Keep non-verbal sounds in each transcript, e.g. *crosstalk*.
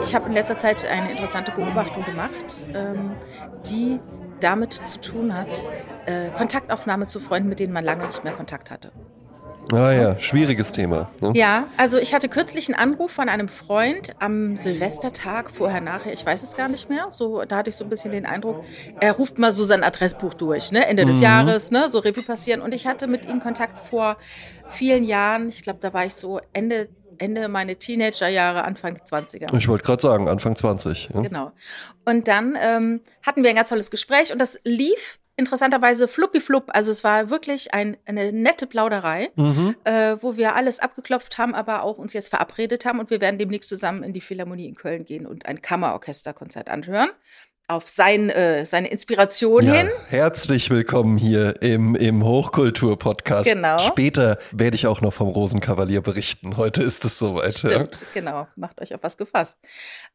Ich habe in letzter Zeit eine interessante Beobachtung gemacht, ähm, die damit zu tun hat, äh, Kontaktaufnahme zu Freunden, mit denen man lange nicht mehr Kontakt hatte. Ah ja, schwieriges Thema. Ne? Ja, also ich hatte kürzlich einen Anruf von einem Freund am Silvestertag, vorher, nachher, ich weiß es gar nicht mehr. So, da hatte ich so ein bisschen den Eindruck, er ruft mal so sein Adressbuch durch, ne? Ende des mhm. Jahres, ne? So Revue passieren. Und ich hatte mit ihm Kontakt vor vielen Jahren. Ich glaube, da war ich so Ende Ende meine Teenagerjahre, Anfang 20er. Ich wollte gerade sagen, Anfang 20. Ja. Genau. Und dann ähm, hatten wir ein ganz tolles Gespräch und das lief interessanterweise fluppi-flupp. Also es war wirklich ein, eine nette Plauderei, mhm. äh, wo wir alles abgeklopft haben, aber auch uns jetzt verabredet haben und wir werden demnächst zusammen in die Philharmonie in Köln gehen und ein Kammerorchesterkonzert anhören. Auf sein, äh, seine Inspiration ja, hin. Herzlich willkommen hier im, im Hochkultur-Podcast. Genau. Später werde ich auch noch vom Rosenkavalier berichten. Heute ist es soweit. Stimmt, ja. genau. Macht euch auf was gefasst.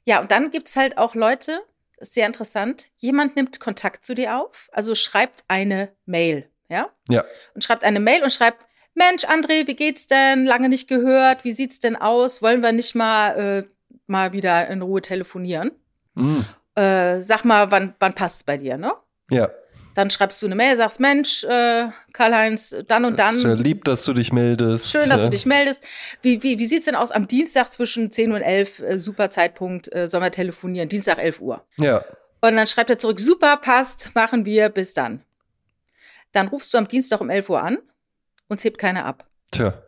Ja, und dann gibt es halt auch Leute, sehr interessant. Jemand nimmt Kontakt zu dir auf, also schreibt eine Mail, ja? Ja. Und schreibt eine Mail und schreibt, Mensch, André, wie geht's denn? Lange nicht gehört. Wie sieht's denn aus? Wollen wir nicht mal, äh, mal wieder in Ruhe telefonieren? Mhm. Äh, sag mal, wann, wann passt's bei dir, ne? Ja. Dann schreibst du eine Mail, sagst, Mensch, äh, Karl-Heinz, dann und dann. Sehr lieb, dass du dich meldest. Schön, dass du dich meldest. Wie, wie, wie sieht's denn aus am Dienstag zwischen 10 und 11? Äh, super Zeitpunkt, äh, sollen wir telefonieren? Dienstag 11 Uhr. Ja. Und dann schreibt er zurück, super, passt, machen wir, bis dann. Dann rufst du am Dienstag um 11 Uhr an und es hebt keiner ab. Tja.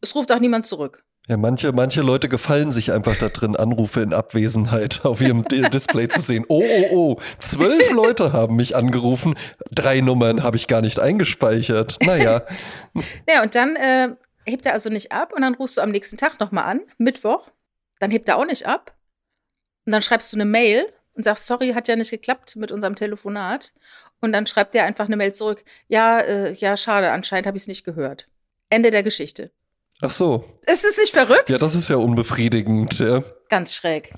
Es ruft auch niemand zurück. Ja, manche, manche Leute gefallen sich einfach da drin, Anrufe in Abwesenheit auf ihrem Display zu sehen. Oh, oh, oh, zwölf *laughs* Leute haben mich angerufen, drei Nummern habe ich gar nicht eingespeichert. Naja. Ja, und dann äh, hebt er also nicht ab und dann rufst du am nächsten Tag nochmal an, Mittwoch, dann hebt er auch nicht ab. Und dann schreibst du eine Mail und sagst, sorry, hat ja nicht geklappt mit unserem Telefonat. Und dann schreibt er einfach eine Mail zurück, ja, äh, ja, schade, anscheinend habe ich es nicht gehört. Ende der Geschichte. Ach so. Ist es nicht verrückt? Ja, das ist ja unbefriedigend, ja. Ganz schräg.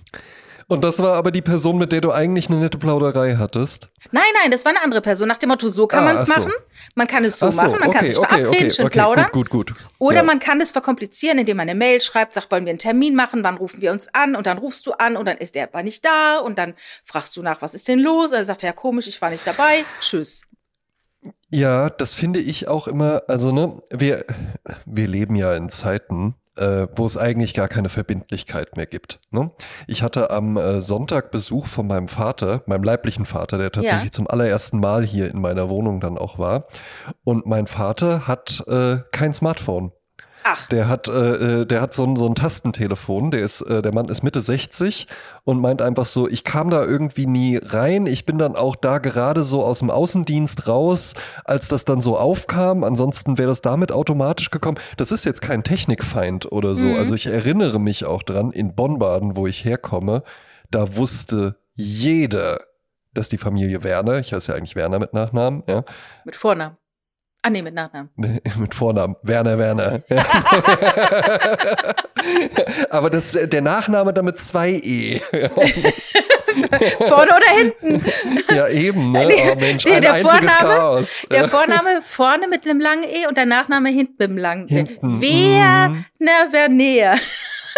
Und das war aber die Person, mit der du eigentlich eine nette Plauderei hattest? Nein, nein, das war eine andere Person. Nach dem Motto, so kann ah, man es so. machen. Man kann es so, so machen, man okay, kann sich okay, verabreden, okay, schön plaudern. Gut, gut, gut. Oder ja. man kann es verkomplizieren, indem man eine Mail schreibt, sagt, wollen wir einen Termin machen, wann rufen wir uns an? Und dann rufst du an und dann ist der aber nicht da und dann fragst du nach, was ist denn los? Und dann sagt er, ja komisch, ich war nicht dabei. Tschüss. Ja, das finde ich auch immer, also ne, wir, wir leben ja in Zeiten, äh, wo es eigentlich gar keine Verbindlichkeit mehr gibt. Ne? Ich hatte am äh, Sonntag Besuch von meinem Vater, meinem leiblichen Vater, der tatsächlich ja. zum allerersten Mal hier in meiner Wohnung dann auch war. Und mein Vater hat äh, kein Smartphone. Ach. Der hat, äh, äh, der hat so ein, so ein Tastentelefon, der ist, äh, der Mann ist Mitte 60 und meint einfach so, ich kam da irgendwie nie rein. Ich bin dann auch da gerade so aus dem Außendienst raus, als das dann so aufkam. Ansonsten wäre das damit automatisch gekommen. Das ist jetzt kein Technikfeind oder so. Mhm. Also ich erinnere mich auch dran, in Bonn-Baden, wo ich herkomme, da wusste jeder, dass die Familie Werner, ich heiße ja eigentlich Werner mit Nachnamen, ja. Mit Vornamen. Ah, nee, mit Nachnamen. *laughs* mit Vornamen. Werner Werner. *laughs* Aber das, der Nachname damit zwei E. *laughs* vorne oder hinten? Ja, eben, ne? oh Mensch, nee, ein einziges Vorname, Chaos. Der Vorname vorne mit einem langen E und der Nachname hinten mit einem langen E. Wer, mm.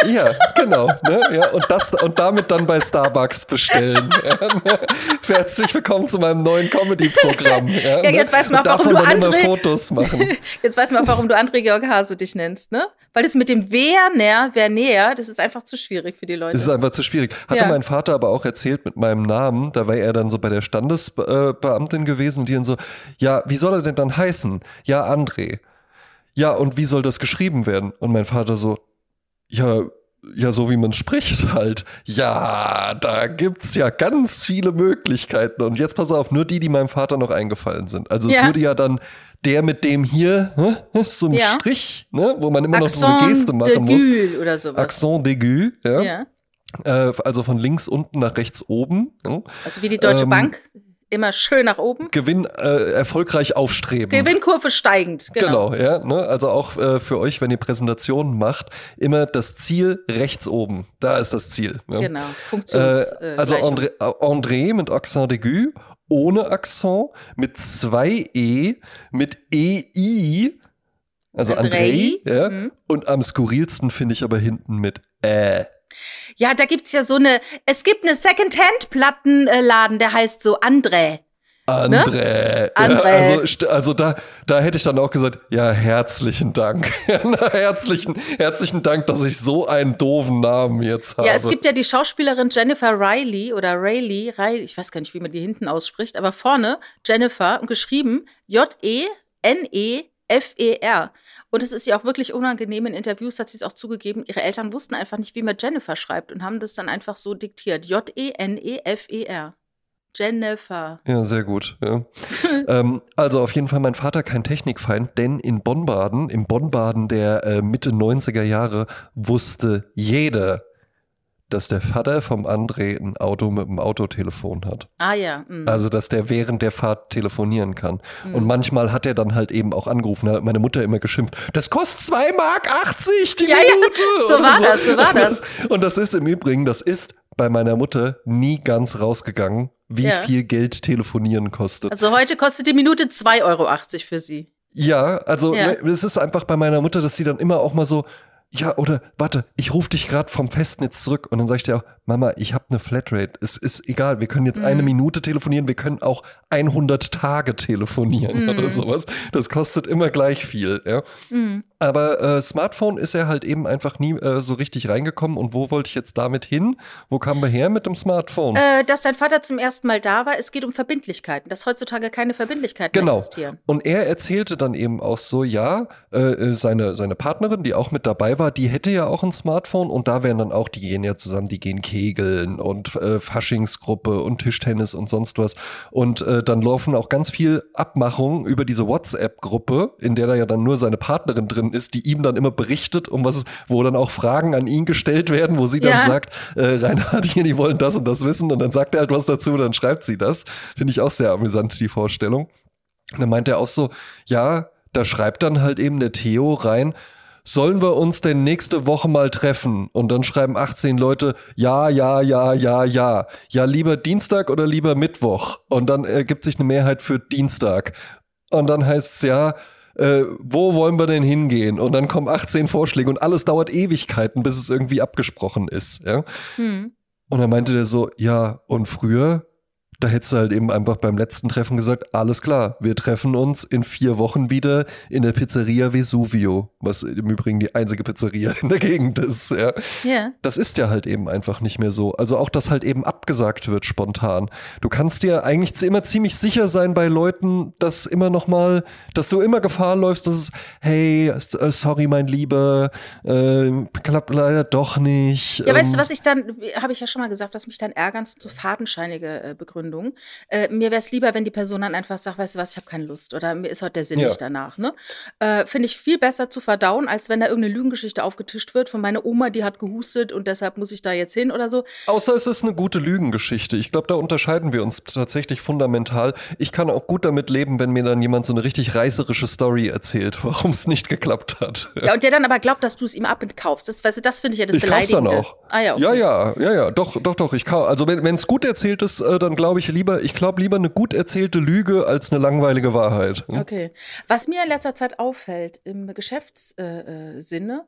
Ja, genau. Ne? Ja, und, das, und damit dann bei Starbucks bestellen. Ja, ne? Herzlich willkommen zu meinem neuen Comedy-Programm. Ja, ja, jetzt ne? weiß man auch, warum du André, Fotos machen. *laughs* Jetzt weiß man auch, warum du André Georg Hase dich nennst, ne? Weil das mit dem Wer näher, wer näher, das ist einfach zu schwierig für die Leute. Das ist einfach zu schwierig. Hatte ja. mein Vater aber auch erzählt mit meinem Namen, da war er dann so bei der Standesbeamtin gewesen und die dann so, ja, wie soll er denn dann heißen? Ja, André. Ja, und wie soll das geschrieben werden? Und mein Vater so, ja, ja, so wie man spricht halt. Ja, da gibt's ja ganz viele Möglichkeiten. Und jetzt pass auf, nur die, die meinem Vater noch eingefallen sind. Also es ja. würde ja dann der mit dem hier, ne, so ein ja. Strich, ne, wo man immer Accent noch so eine Geste machen muss. oder sowas. Accent d'aigu, ja. ja. Äh, also von links unten nach rechts oben. Also wie die Deutsche ähm, Bank immer schön nach oben. Gewinn äh, erfolgreich aufstreben. Gewinnkurve steigend, genau. Genau, ja. Ne? Also auch äh, für euch, wenn ihr Präsentationen macht, immer das Ziel rechts oben. Da ist das Ziel. Ja? Genau, Funktions. Äh, also André, äh, André mit Accent d'aigu, ohne Accent, mit zwei E, mit EI Also Andrei, ja. Mhm. Und am skurrilsten finde ich aber hinten mit äh. Ja, da gibt's ja so eine, es gibt eine Secondhand-Plattenladen, der heißt so André. André. Ne? André. Ja, also, also da, da hätte ich dann auch gesagt, ja, herzlichen Dank. *laughs* herzlichen, herzlichen Dank, dass ich so einen doofen Namen jetzt habe. Ja, es gibt ja die Schauspielerin Jennifer Riley oder Rayleigh, Riley, ich weiß gar nicht, wie man die hinten ausspricht, aber vorne Jennifer und geschrieben J-E-N-E-F-E-R. Und es ist ja auch wirklich unangenehm. In Interviews hat sie es auch zugegeben. Ihre Eltern wussten einfach nicht, wie man Jennifer schreibt und haben das dann einfach so diktiert. J-E-N-E-F-E-R. Jennifer. Ja, sehr gut. Ja. *laughs* ähm, also auf jeden Fall mein Vater kein Technikfeind, denn in Bonn-Baden, im Bonn-Baden der äh, Mitte 90er Jahre, wusste jeder, dass der Vater vom André ein Auto mit einem Autotelefon hat. Ah ja. Mh. Also, dass der während der Fahrt telefonieren kann. Mhm. Und manchmal hat er dann halt eben auch angerufen. Da hat meine Mutter immer geschimpft, das kostet 2 Mark 80 die ja, Minute. Ja, so war so. das, so war das. Und das ist im Übrigen, das ist bei meiner Mutter nie ganz rausgegangen, wie ja. viel Geld telefonieren kostet. Also heute kostet die Minute 2,80 Euro für sie. Ja, also ja. es ist einfach bei meiner Mutter, dass sie dann immer auch mal so, ja, oder warte, ich rufe dich gerade vom Festnetz zurück und dann sage ich dir auch, Mama, ich habe eine Flatrate. Es ist egal, wir können jetzt mhm. eine Minute telefonieren, wir können auch 100 Tage telefonieren mhm. oder sowas. Das kostet immer gleich viel. Ja? Mhm. Aber äh, Smartphone ist er halt eben einfach nie äh, so richtig reingekommen. Und wo wollte ich jetzt damit hin? Wo kamen wir her mit dem Smartphone? Äh, dass dein Vater zum ersten Mal da war. Es geht um Verbindlichkeiten, dass heutzutage keine Verbindlichkeiten genau. existieren. Und er erzählte dann eben auch so, ja, äh, äh, seine, seine Partnerin, die auch mit dabei war, die hätte ja auch ein Smartphone und da wären dann auch, die gehen ja zusammen, die gehen Kegeln und äh, Faschingsgruppe und Tischtennis und sonst was. Und dann laufen auch ganz viel Abmachungen über diese WhatsApp-Gruppe, in der da ja dann nur seine Partnerin drin ist, die ihm dann immer berichtet, um was wo dann auch Fragen an ihn gestellt werden, wo sie dann ja. sagt, äh, Reinhard, hier, die wollen das und das wissen und dann sagt er halt was dazu, dann schreibt sie das. Finde ich auch sehr amüsant, die Vorstellung. Und dann meint er auch so, ja, da schreibt dann halt eben der Theo rein, sollen wir uns denn nächste Woche mal treffen? Und dann schreiben 18 Leute, ja, ja, ja, ja, ja. Ja, lieber Dienstag oder lieber Mittwoch? Und dann ergibt sich eine Mehrheit für Dienstag. Und dann heißt es ja, äh, wo wollen wir denn hingehen? Und dann kommen 18 Vorschläge und alles dauert Ewigkeiten, bis es irgendwie abgesprochen ist. Ja? Hm. Und dann meinte der so, ja, und früher da hättest du halt eben einfach beim letzten Treffen gesagt, alles klar, wir treffen uns in vier Wochen wieder in der Pizzeria Vesuvio, was im Übrigen die einzige Pizzeria in der Gegend ist. Ja. Yeah. Das ist ja halt eben einfach nicht mehr so. Also auch, dass halt eben abgesagt wird spontan. Du kannst dir eigentlich immer ziemlich sicher sein bei Leuten, dass immer noch mal, dass du immer Gefahr läufst, dass es, hey, äh, sorry, mein Lieber, äh, klappt leider doch nicht. Ja, ähm, weißt du, was ich dann, habe ich ja schon mal gesagt, was mich dann ärgert, sind so fadenscheinige äh, Begründungen. Begründung. Äh, mir wäre es lieber, wenn die Person dann einfach sagt, weißt du was, ich habe keine Lust oder mir ist heute der Sinn ja. nicht danach. Ne? Äh, Finde ich viel besser zu verdauen, als wenn da irgendeine Lügengeschichte aufgetischt wird von meiner Oma, die hat gehustet und deshalb muss ich da jetzt hin oder so. Außer es ist eine gute Lügengeschichte. Ich glaube, da unterscheiden wir uns tatsächlich fundamental. Ich kann auch gut damit leben, wenn mir dann jemand so eine richtig reißerische Story erzählt, *laughs* warum es nicht geklappt hat. Ja, und der dann aber glaubt, dass du es ihm ab und kaufst. Das, weißt du, das finde ich ja das ich Beleidigende. dann auch. Ah, ja, okay. ja, ja, ja, ja, doch, doch, doch. Ich kann, also wenn es gut erzählt ist, äh, dann glaube ich lieber, ich glaube lieber eine gut erzählte Lüge als eine langweilige Wahrheit. Hm? Okay. Was mir in letzter Zeit auffällt im Geschäftssinne, äh, äh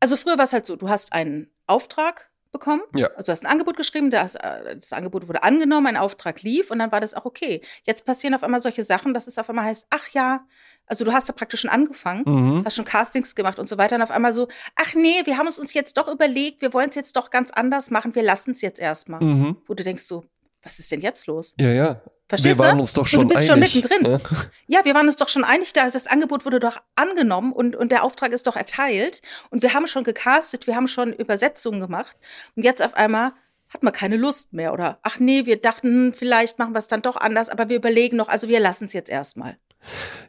also früher war es halt so, du hast einen Auftrag bekommen. Ja. Also du hast ein Angebot geschrieben, das, äh, das, Angebot wurde angenommen, ein Auftrag lief und dann war das auch okay. Jetzt passieren auf einmal solche Sachen, dass es auf einmal heißt, ach ja, also du hast da praktisch schon angefangen, mhm. hast schon Castings gemacht und so weiter und auf einmal so, ach nee, wir haben es uns jetzt doch überlegt, wir wollen es jetzt doch ganz anders machen, wir lassen es jetzt erstmal. Mhm. Wo du denkst so, was ist denn jetzt los? Ja, ja. Verstehst wir waren uns doch schon und du bist einig. schon mittendrin. Ja. ja, wir waren uns doch schon einig, das Angebot wurde doch angenommen und, und der Auftrag ist doch erteilt. Und wir haben schon gecastet, wir haben schon Übersetzungen gemacht. Und jetzt auf einmal hat man keine Lust mehr. Oder ach nee, wir dachten, vielleicht machen wir es dann doch anders, aber wir überlegen noch, also wir lassen es jetzt erstmal.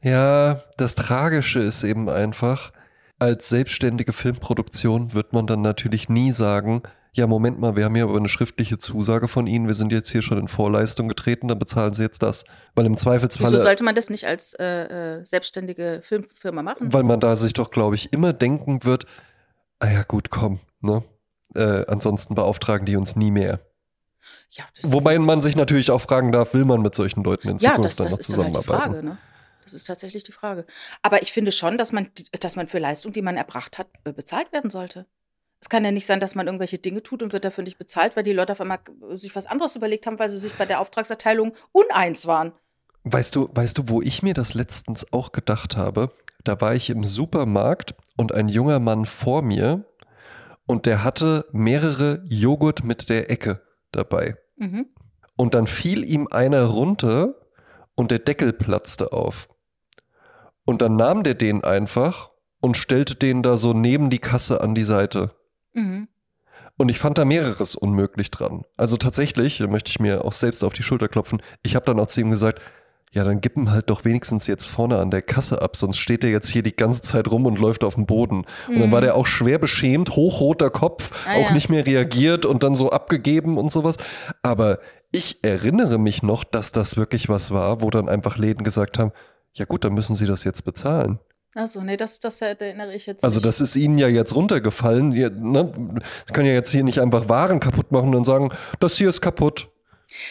Ja, das Tragische ist eben einfach, als selbstständige Filmproduktion wird man dann natürlich nie sagen, ja, Moment mal, wir haben hier aber eine schriftliche Zusage von Ihnen, wir sind jetzt hier schon in Vorleistung getreten, dann bezahlen Sie jetzt das. Weil im Zweifelsfall. Wieso sollte man das nicht als äh, äh, selbstständige Filmfirma machen? Weil man da sich doch, glaube ich, immer denken wird, ah ja, gut, komm, ne? Äh, ansonsten beauftragen die uns nie mehr. Ja, Wobei man sich natürlich auch fragen darf, will man mit solchen Leuten in Zukunft ja, das, das dann noch zusammenarbeiten? Ja, das ist halt die Frage, ne? Das ist tatsächlich die Frage. Aber ich finde schon, dass man, dass man für Leistung, die man erbracht hat, äh, bezahlt werden sollte. Es kann ja nicht sein, dass man irgendwelche Dinge tut und wird dafür nicht bezahlt, weil die Leute auf einmal sich was anderes überlegt haben, weil sie sich bei der Auftragserteilung uneins waren. Weißt du, weißt du, wo ich mir das letztens auch gedacht habe? Da war ich im Supermarkt und ein junger Mann vor mir und der hatte mehrere Joghurt mit der Ecke dabei. Mhm. Und dann fiel ihm einer runter und der Deckel platzte auf. Und dann nahm der den einfach und stellte den da so neben die Kasse an die Seite. Mhm. Und ich fand da mehreres unmöglich dran. Also tatsächlich, da möchte ich mir auch selbst auf die Schulter klopfen, ich habe dann auch zu ihm gesagt, ja, dann gib ihm halt doch wenigstens jetzt vorne an der Kasse ab, sonst steht er jetzt hier die ganze Zeit rum und läuft auf dem Boden. Mhm. Und dann war mhm. der auch schwer beschämt, hochroter Kopf, ah, auch ja. nicht mehr reagiert und dann so abgegeben und sowas. Aber ich erinnere mich noch, dass das wirklich was war, wo dann einfach Läden gesagt haben, ja gut, dann müssen sie das jetzt bezahlen. Achso, nee, das, das erinnere ich jetzt Also nicht. das ist ihnen ja jetzt runtergefallen. Ne? Sie können ja jetzt hier nicht einfach Waren kaputt machen und sagen, das hier ist kaputt.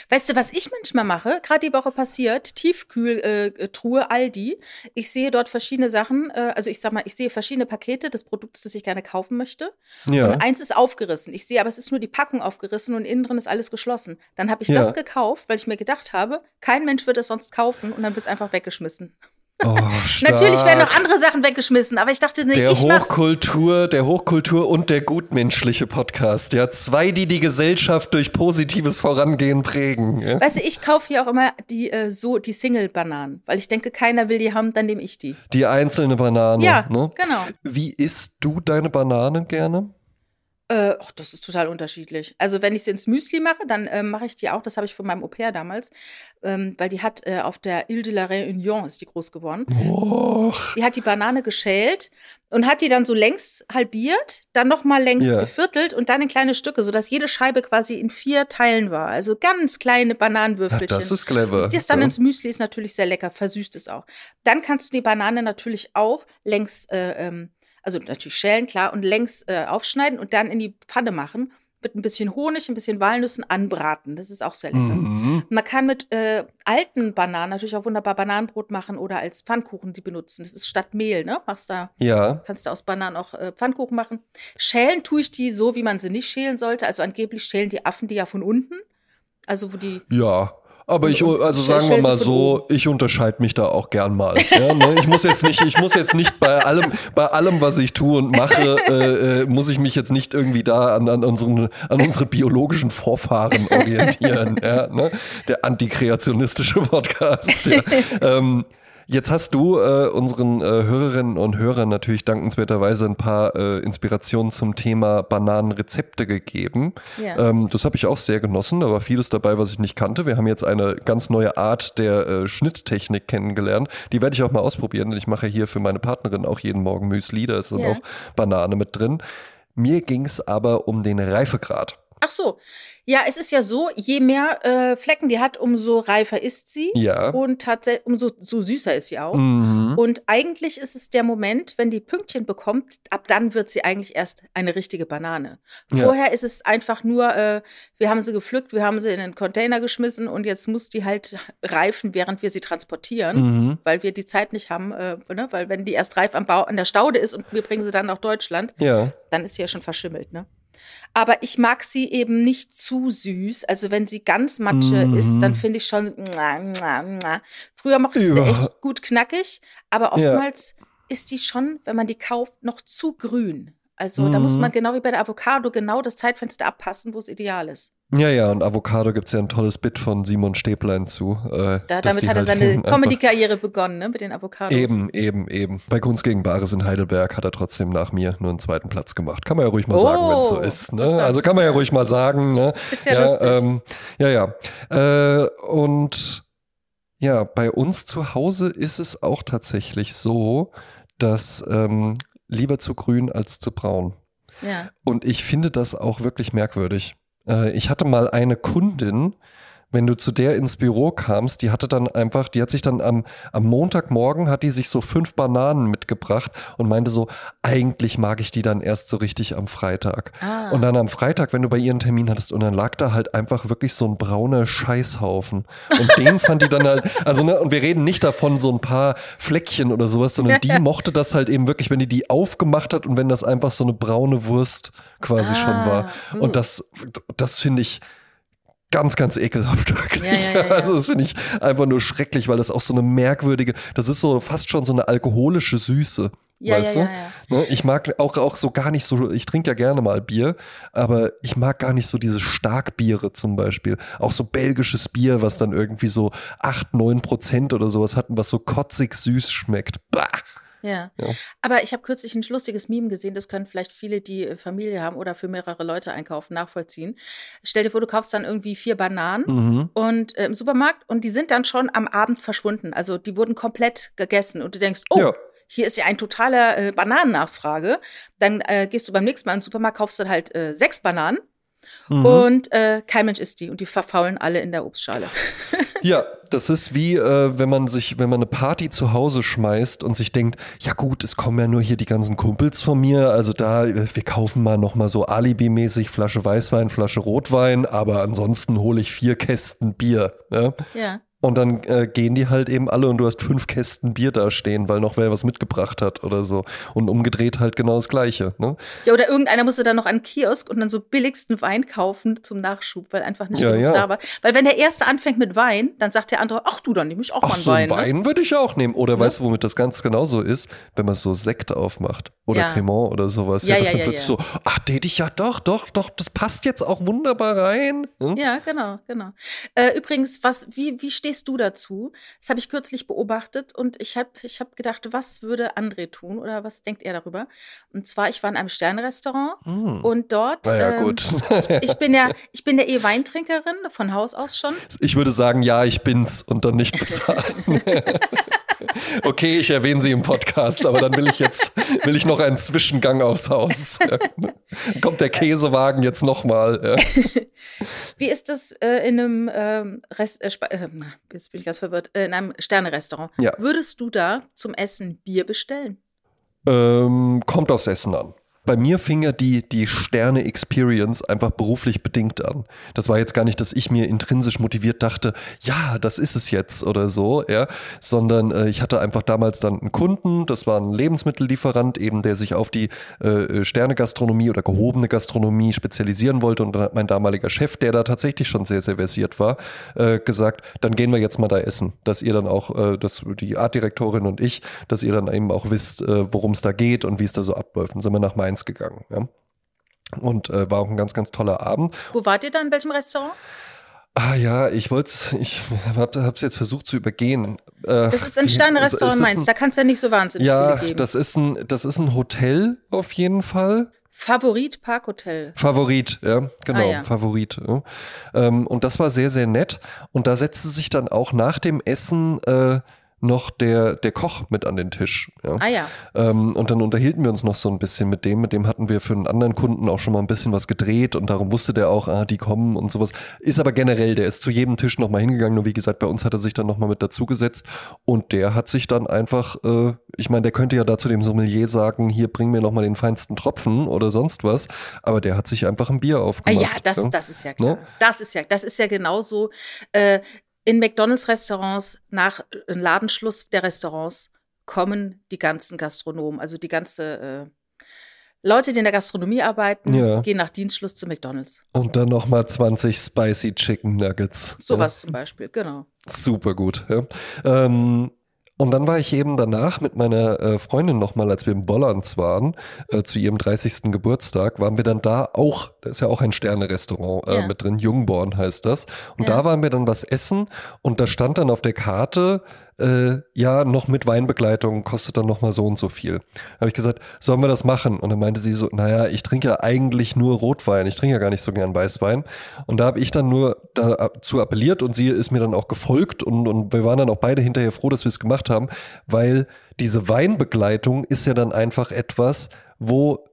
Weißt du, was ich manchmal mache? Gerade die Woche passiert, Tiefkühltruhe äh, Aldi. Ich sehe dort verschiedene Sachen, äh, also ich sag mal, ich sehe verschiedene Pakete des Produkts, das ich gerne kaufen möchte. Ja. Und eins ist aufgerissen. Ich sehe aber, es ist nur die Packung aufgerissen und innen drin ist alles geschlossen. Dann habe ich ja. das gekauft, weil ich mir gedacht habe, kein Mensch wird es sonst kaufen und dann wird es einfach weggeschmissen. Oh, Natürlich werden noch andere Sachen weggeschmissen, aber ich dachte, nee, der ich Hochkultur, der Hochkultur und der gutmenschliche Podcast. Ja, zwei, die die Gesellschaft durch positives Vorangehen prägen. Ja? Weißt du, ich kaufe hier auch immer die äh, so die Single-Bananen, weil ich denke, keiner will die haben, dann nehme ich die. Die einzelne Banane. Ja, ne? genau. Wie isst du deine Bananen gerne? Äh, oh, das ist total unterschiedlich. Also wenn ich sie ins Müsli mache, dann äh, mache ich die auch, das habe ich von meinem Au-pair damals, ähm, weil die hat äh, auf der Ile de la Réunion ist die groß geworden. Oh. Die hat die Banane geschält und hat die dann so längs halbiert, dann nochmal längs yeah. geviertelt und dann in kleine Stücke, sodass jede Scheibe quasi in vier Teilen war. Also ganz kleine Bananenwürfelchen. Ja, das ist clever. Das dann ja. ins Müsli ist natürlich sehr lecker, versüßt es auch. Dann kannst du die Banane natürlich auch längs äh, ähm, also natürlich schälen, klar, und längs äh, aufschneiden und dann in die Pfanne machen. Mit ein bisschen Honig, ein bisschen Walnüssen anbraten. Das ist auch sehr lecker. Mhm. Man kann mit äh, alten Bananen natürlich auch wunderbar Bananenbrot machen oder als Pfannkuchen die benutzen. Das ist statt Mehl, ne? Machst da, ja. kannst du aus Bananen auch äh, Pfannkuchen machen. Schälen tue ich die so, wie man sie nicht schälen sollte. Also angeblich schälen die Affen die ja von unten. Also wo die. Ja. Aber ich, also sagen wir mal so, ich unterscheide mich da auch gern mal. Ja, ne? Ich muss jetzt nicht, ich muss jetzt nicht bei allem, bei allem, was ich tue und mache, äh, äh, muss ich mich jetzt nicht irgendwie da an, an, unseren, an unsere biologischen Vorfahren orientieren. ja, ne? Der antikreationistische Podcast. Ja. *laughs* Ähm, Jetzt hast du äh, unseren äh, Hörerinnen und Hörern natürlich dankenswerterweise ein paar äh, Inspirationen zum Thema Bananenrezepte gegeben. Ja. Ähm, das habe ich auch sehr genossen. Da war vieles dabei, was ich nicht kannte. Wir haben jetzt eine ganz neue Art der äh, Schnitttechnik kennengelernt. Die werde ich auch mal ausprobieren, denn ich mache hier für meine Partnerin auch jeden Morgen Müsli. Da ist dann ja. auch Banane mit drin. Mir ging es aber um den Reifegrad. Ach so. Ja, es ist ja so, je mehr äh, Flecken die hat, umso reifer ist sie. Ja. Und tatsächlich, umso so süßer ist sie auch. Mhm. Und eigentlich ist es der Moment, wenn die Pünktchen bekommt, ab dann wird sie eigentlich erst eine richtige Banane. Vorher ja. ist es einfach nur, äh, wir haben sie gepflückt, wir haben sie in den Container geschmissen und jetzt muss die halt reifen, während wir sie transportieren, mhm. weil wir die Zeit nicht haben. Äh, ne? Weil wenn die erst reif am Bau, an der Staude ist und wir bringen sie dann nach Deutschland, ja. dann ist sie ja schon verschimmelt. Ne? Aber ich mag sie eben nicht zu süß. Also wenn sie ganz Matsche mhm. ist, dann finde ich schon. Früher mochte ich ja. sie echt gut knackig, aber oftmals ja. ist die schon, wenn man die kauft, noch zu grün. Also mhm. da muss man mhm. genau wie bei der Avocado genau das Zeitfenster abpassen, wo es ideal ist. Ja, ja, und Avocado gibt es ja ein tolles Bit von Simon Stäblein zu. Äh, da, damit hat er halt seine *laughs* Comedy-Karriere begonnen, ne, mit den Avocados. Eben, eben, eben. Bei Kunst gegen Bares in Heidelberg hat er trotzdem nach mir nur einen zweiten Platz gemacht. Kann man ja ruhig mal oh, sagen, wenn es so ist. Ne? Also kann man ja ruhig mal sagen. Ne? Ist ja, ja lustig. Ähm, ja, ja. Äh, und ja, bei uns zu Hause ist es auch tatsächlich so, dass ähm, lieber zu grün als zu braun. Ja. Und ich finde das auch wirklich merkwürdig. Äh, ich hatte mal eine Kundin, wenn du zu der ins Büro kamst, die hatte dann einfach, die hat sich dann am, am Montagmorgen hat die sich so fünf Bananen mitgebracht und meinte so, eigentlich mag ich die dann erst so richtig am Freitag. Ah. Und dann am Freitag, wenn du bei ihr einen Termin hattest und dann lag da halt einfach wirklich so ein brauner Scheißhaufen. Und den fand die dann halt, *laughs* also ne, und wir reden nicht davon so ein paar Fleckchen oder sowas, sondern die *laughs* mochte das halt eben wirklich, wenn die die aufgemacht hat und wenn das einfach so eine braune Wurst quasi ah, schon war. Uh. Und das, das finde ich, ganz, ganz ekelhaft *laughs* wirklich. Ja, ja, ja, also das finde ich einfach nur schrecklich, weil das auch so eine merkwürdige, das ist so fast schon so eine alkoholische Süße. Ja, weißt ja, du? Ja, Ich mag auch, auch so gar nicht so, ich trinke ja gerne mal Bier, aber ich mag gar nicht so diese Starkbiere zum Beispiel. Auch so belgisches Bier, was dann irgendwie so 8, 9 Prozent oder sowas hat und was so kotzig süß schmeckt. Bah! Ja. ja. Aber ich habe kürzlich ein lustiges Meme gesehen, das können vielleicht viele, die äh, Familie haben oder für mehrere Leute einkaufen, nachvollziehen. Stell dir vor, du kaufst dann irgendwie vier Bananen mhm. und äh, im Supermarkt und die sind dann schon am Abend verschwunden. Also die wurden komplett gegessen und du denkst, oh, ja. hier ist ja ein totaler äh, Bananennachfrage. Dann äh, gehst du beim nächsten Mal in den Supermarkt, kaufst dann halt äh, sechs Bananen Mhm. Und äh, kein Mensch isst die und die verfaulen alle in der Obstschale. *laughs* ja, das ist wie, äh, wenn man sich, wenn man eine Party zu Hause schmeißt und sich denkt, ja gut, es kommen ja nur hier die ganzen Kumpels von mir, also da, wir kaufen mal nochmal so Alibi-mäßig Flasche Weißwein, Flasche Rotwein, aber ansonsten hole ich vier Kästen Bier. Ja. ja. Und dann äh, gehen die halt eben alle und du hast fünf Kästen Bier da stehen, weil noch wer was mitgebracht hat oder so. Und umgedreht halt genau das Gleiche. Ne? Ja, oder irgendeiner musste dann noch an Kiosk und dann so billigsten Wein kaufen zum Nachschub, weil einfach nicht ja, ja. da war. Weil wenn der Erste anfängt mit Wein, dann sagt der andere, ach du, dann nehme ich auch ach, mal einen so Wein. So Wein ne? würde ich auch nehmen. Oder ja. weißt du, womit das ganz genauso ist? Wenn man so Sekt aufmacht oder ja. Cremant oder sowas. Ja, ja, das ja, dann ja, so, ach, tät ich ja doch, doch, doch, das passt jetzt auch wunderbar rein. Hm? Ja, genau, genau. Äh, übrigens, was, wie, wie stehst du dazu? Das habe ich kürzlich beobachtet und ich habe ich hab gedacht, was würde André tun oder was denkt er darüber? Und zwar, ich war in einem Sternrestaurant hm. und dort. Naja, ähm, gut. ich, *laughs* ich, bin ja, ich bin ja eh Weintrinkerin, von Haus aus schon. Ich würde sagen, ja, ich bin's und dann nicht bezahlen. *laughs* okay, ich erwähne sie im Podcast, aber dann will ich jetzt will ich noch einen Zwischengang aufs Haus. Kommt der Käsewagen jetzt nochmal. Ja. Wie ist das äh, in einem ähm, Rest, äh, äh, jetzt bin ich ganz verwirrt, äh, in einem Sternerestaurant? Ja. Würdest du da zum Essen Bier bestellen? Ähm, kommt aufs Essen an bei mir fing ja die, die Sterne-Experience einfach beruflich bedingt an. Das war jetzt gar nicht, dass ich mir intrinsisch motiviert dachte, ja, das ist es jetzt oder so, ja, sondern äh, ich hatte einfach damals dann einen Kunden, das war ein Lebensmittellieferant eben, der sich auf die äh, Sterne-Gastronomie oder gehobene Gastronomie spezialisieren wollte und dann hat mein damaliger Chef, der da tatsächlich schon sehr, sehr versiert war, äh, gesagt, dann gehen wir jetzt mal da essen, dass ihr dann auch, äh, dass die Artdirektorin und ich, dass ihr dann eben auch wisst, äh, worum es da geht und wie es da so abläuft. Dann sind wir nach Mainz Mainz gegangen. Ja? Und äh, war auch ein ganz, ganz toller Abend. Wo wart ihr dann? In welchem Restaurant? Ah ja, ich wollte ich habe es jetzt versucht zu übergehen. Äh, das ist ein Sterne-Restaurant in Mainz, da kann es ja nicht so wahnsinnig ja, viele geben. das ist ein, das ist ein Hotel auf jeden Fall. Favorit Parkhotel. Favorit, ja, genau, ah, ja. Favorit. Ja. Ähm, und das war sehr, sehr nett. Und da setzte sich dann auch nach dem Essen äh, noch der, der Koch mit an den Tisch. Ja. Ah ja. Ähm, und dann unterhielten wir uns noch so ein bisschen mit dem. Mit dem hatten wir für einen anderen Kunden auch schon mal ein bisschen was gedreht und darum wusste der auch, ah, die kommen und sowas. Ist aber generell, der ist zu jedem Tisch nochmal hingegangen. Nur wie gesagt, bei uns hat er sich dann nochmal mit dazugesetzt und der hat sich dann einfach, äh, ich meine, der könnte ja da zu dem Sommelier sagen, hier bring mir nochmal den feinsten Tropfen oder sonst was, aber der hat sich einfach ein Bier aufgemacht. Ah ja, das, ja? das ist ja klar. Ne? Das ist ja, das ist ja genauso. Äh, in McDonalds-Restaurants nach äh, Ladenschluss der Restaurants kommen die ganzen Gastronomen, also die ganze äh, Leute, die in der Gastronomie arbeiten, ja. gehen nach Dienstschluss zu McDonalds. Und dann nochmal 20 Spicy Chicken Nuggets. Sowas ja. zum Beispiel, genau. Super gut. Ja. Ähm, und dann war ich eben danach mit meiner äh, Freundin nochmal, als wir im Bollands waren, äh, zu ihrem 30. Geburtstag, waren wir dann da auch, da ist ja auch ein Sterne-Restaurant äh, ja. mit drin, Jungborn heißt das. Und ja. da waren wir dann was essen und da stand dann auf der Karte äh, ja, noch mit Weinbegleitung kostet dann nochmal so und so viel. Habe ich gesagt, sollen wir das machen? Und dann meinte sie so, naja, ich trinke ja eigentlich nur Rotwein, ich trinke ja gar nicht so gern Weißwein. Und da habe ich dann nur dazu appelliert und sie ist mir dann auch gefolgt und, und wir waren dann auch beide hinterher froh, dass wir es gemacht haben, weil diese Weinbegleitung ist ja dann einfach etwas, wo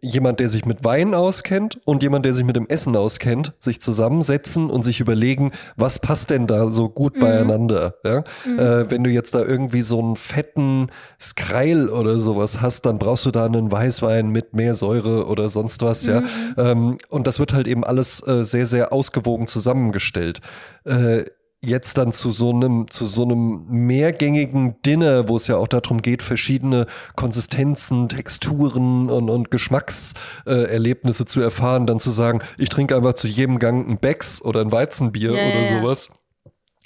jemand, der sich mit Wein auskennt und jemand, der sich mit dem Essen auskennt, sich zusammensetzen und sich überlegen, was passt denn da so gut mhm. beieinander. Ja? Mhm. Äh, wenn du jetzt da irgendwie so einen fetten Skreil oder sowas hast, dann brauchst du da einen Weißwein mit mehr Säure oder sonst was. Ja? Mhm. Ähm, und das wird halt eben alles äh, sehr, sehr ausgewogen zusammengestellt. Äh, jetzt dann zu so einem, zu so einem mehrgängigen Dinner, wo es ja auch darum geht, verschiedene Konsistenzen, Texturen und, und Geschmackserlebnisse äh, zu erfahren, dann zu sagen, ich trinke einfach zu jedem Gang ein Becks oder ein Weizenbier yeah, oder sowas.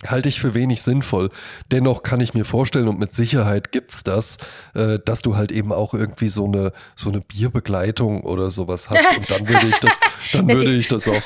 Halte ich für wenig sinnvoll. Dennoch kann ich mir vorstellen, und mit Sicherheit gibt's das, äh, dass du halt eben auch irgendwie so eine, so eine Bierbegleitung oder sowas hast. *laughs* Und dann würde ich das, dann würde ich das auch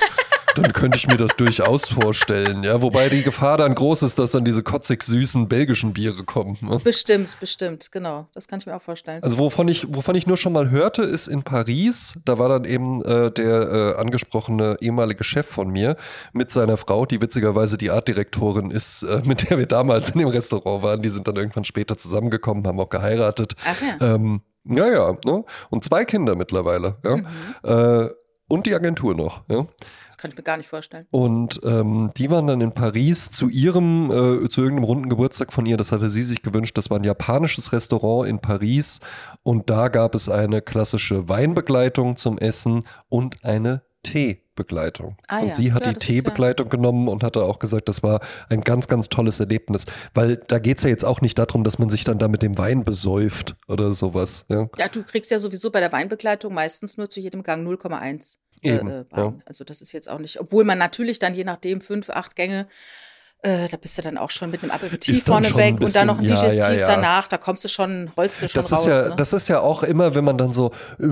dann könnte ich mir das durchaus vorstellen. Ja, wobei die Gefahr dann groß ist, dass dann diese kotzig süßen belgischen Biere kommen. Ne? Bestimmt, bestimmt, genau. Das kann ich mir auch vorstellen. Also wovon ich, wovon ich nur schon mal hörte, ist in Paris, da war dann eben äh, der äh, angesprochene ehemalige Chef von mir mit seiner Frau, die witzigerweise die Artdirektorin ist, äh, mit der wir damals in dem Restaurant waren. Die sind dann irgendwann später zusammengekommen, haben auch geheiratet. Ach ja. Ähm, ja, ja, ne? Und zwei Kinder mittlerweile, ja. Mhm. Äh, und die Agentur noch, ja. Kann ich mir gar nicht vorstellen. Und ähm, die waren dann in Paris zu ihrem, äh, zu irgendeinem runden Geburtstag von ihr, das hatte sie sich gewünscht, das war ein japanisches Restaurant in Paris. Und da gab es eine klassische Weinbegleitung zum Essen und eine Teebegleitung. Ah, und ja. sie hat ja, die Teebegleitung ja. genommen und hatte auch gesagt, das war ein ganz, ganz tolles Erlebnis. Weil da geht es ja jetzt auch nicht darum, dass man sich dann da mit dem Wein besäuft oder sowas. Ja, du kriegst ja sowieso bei der Weinbegleitung meistens nur zu jedem Gang 0,1. Eben, äh. Also das ist jetzt auch nicht, obwohl man natürlich dann je nachdem fünf, acht Gänge äh, da bist du dann auch schon mit einem Aperitif vorne weg bisschen, und dann noch ein ja, Digestiv ja, ja. danach, da kommst du schon, holst du schon das raus. Ist ja, ne? Das ist ja auch immer, wenn man dann so, äh,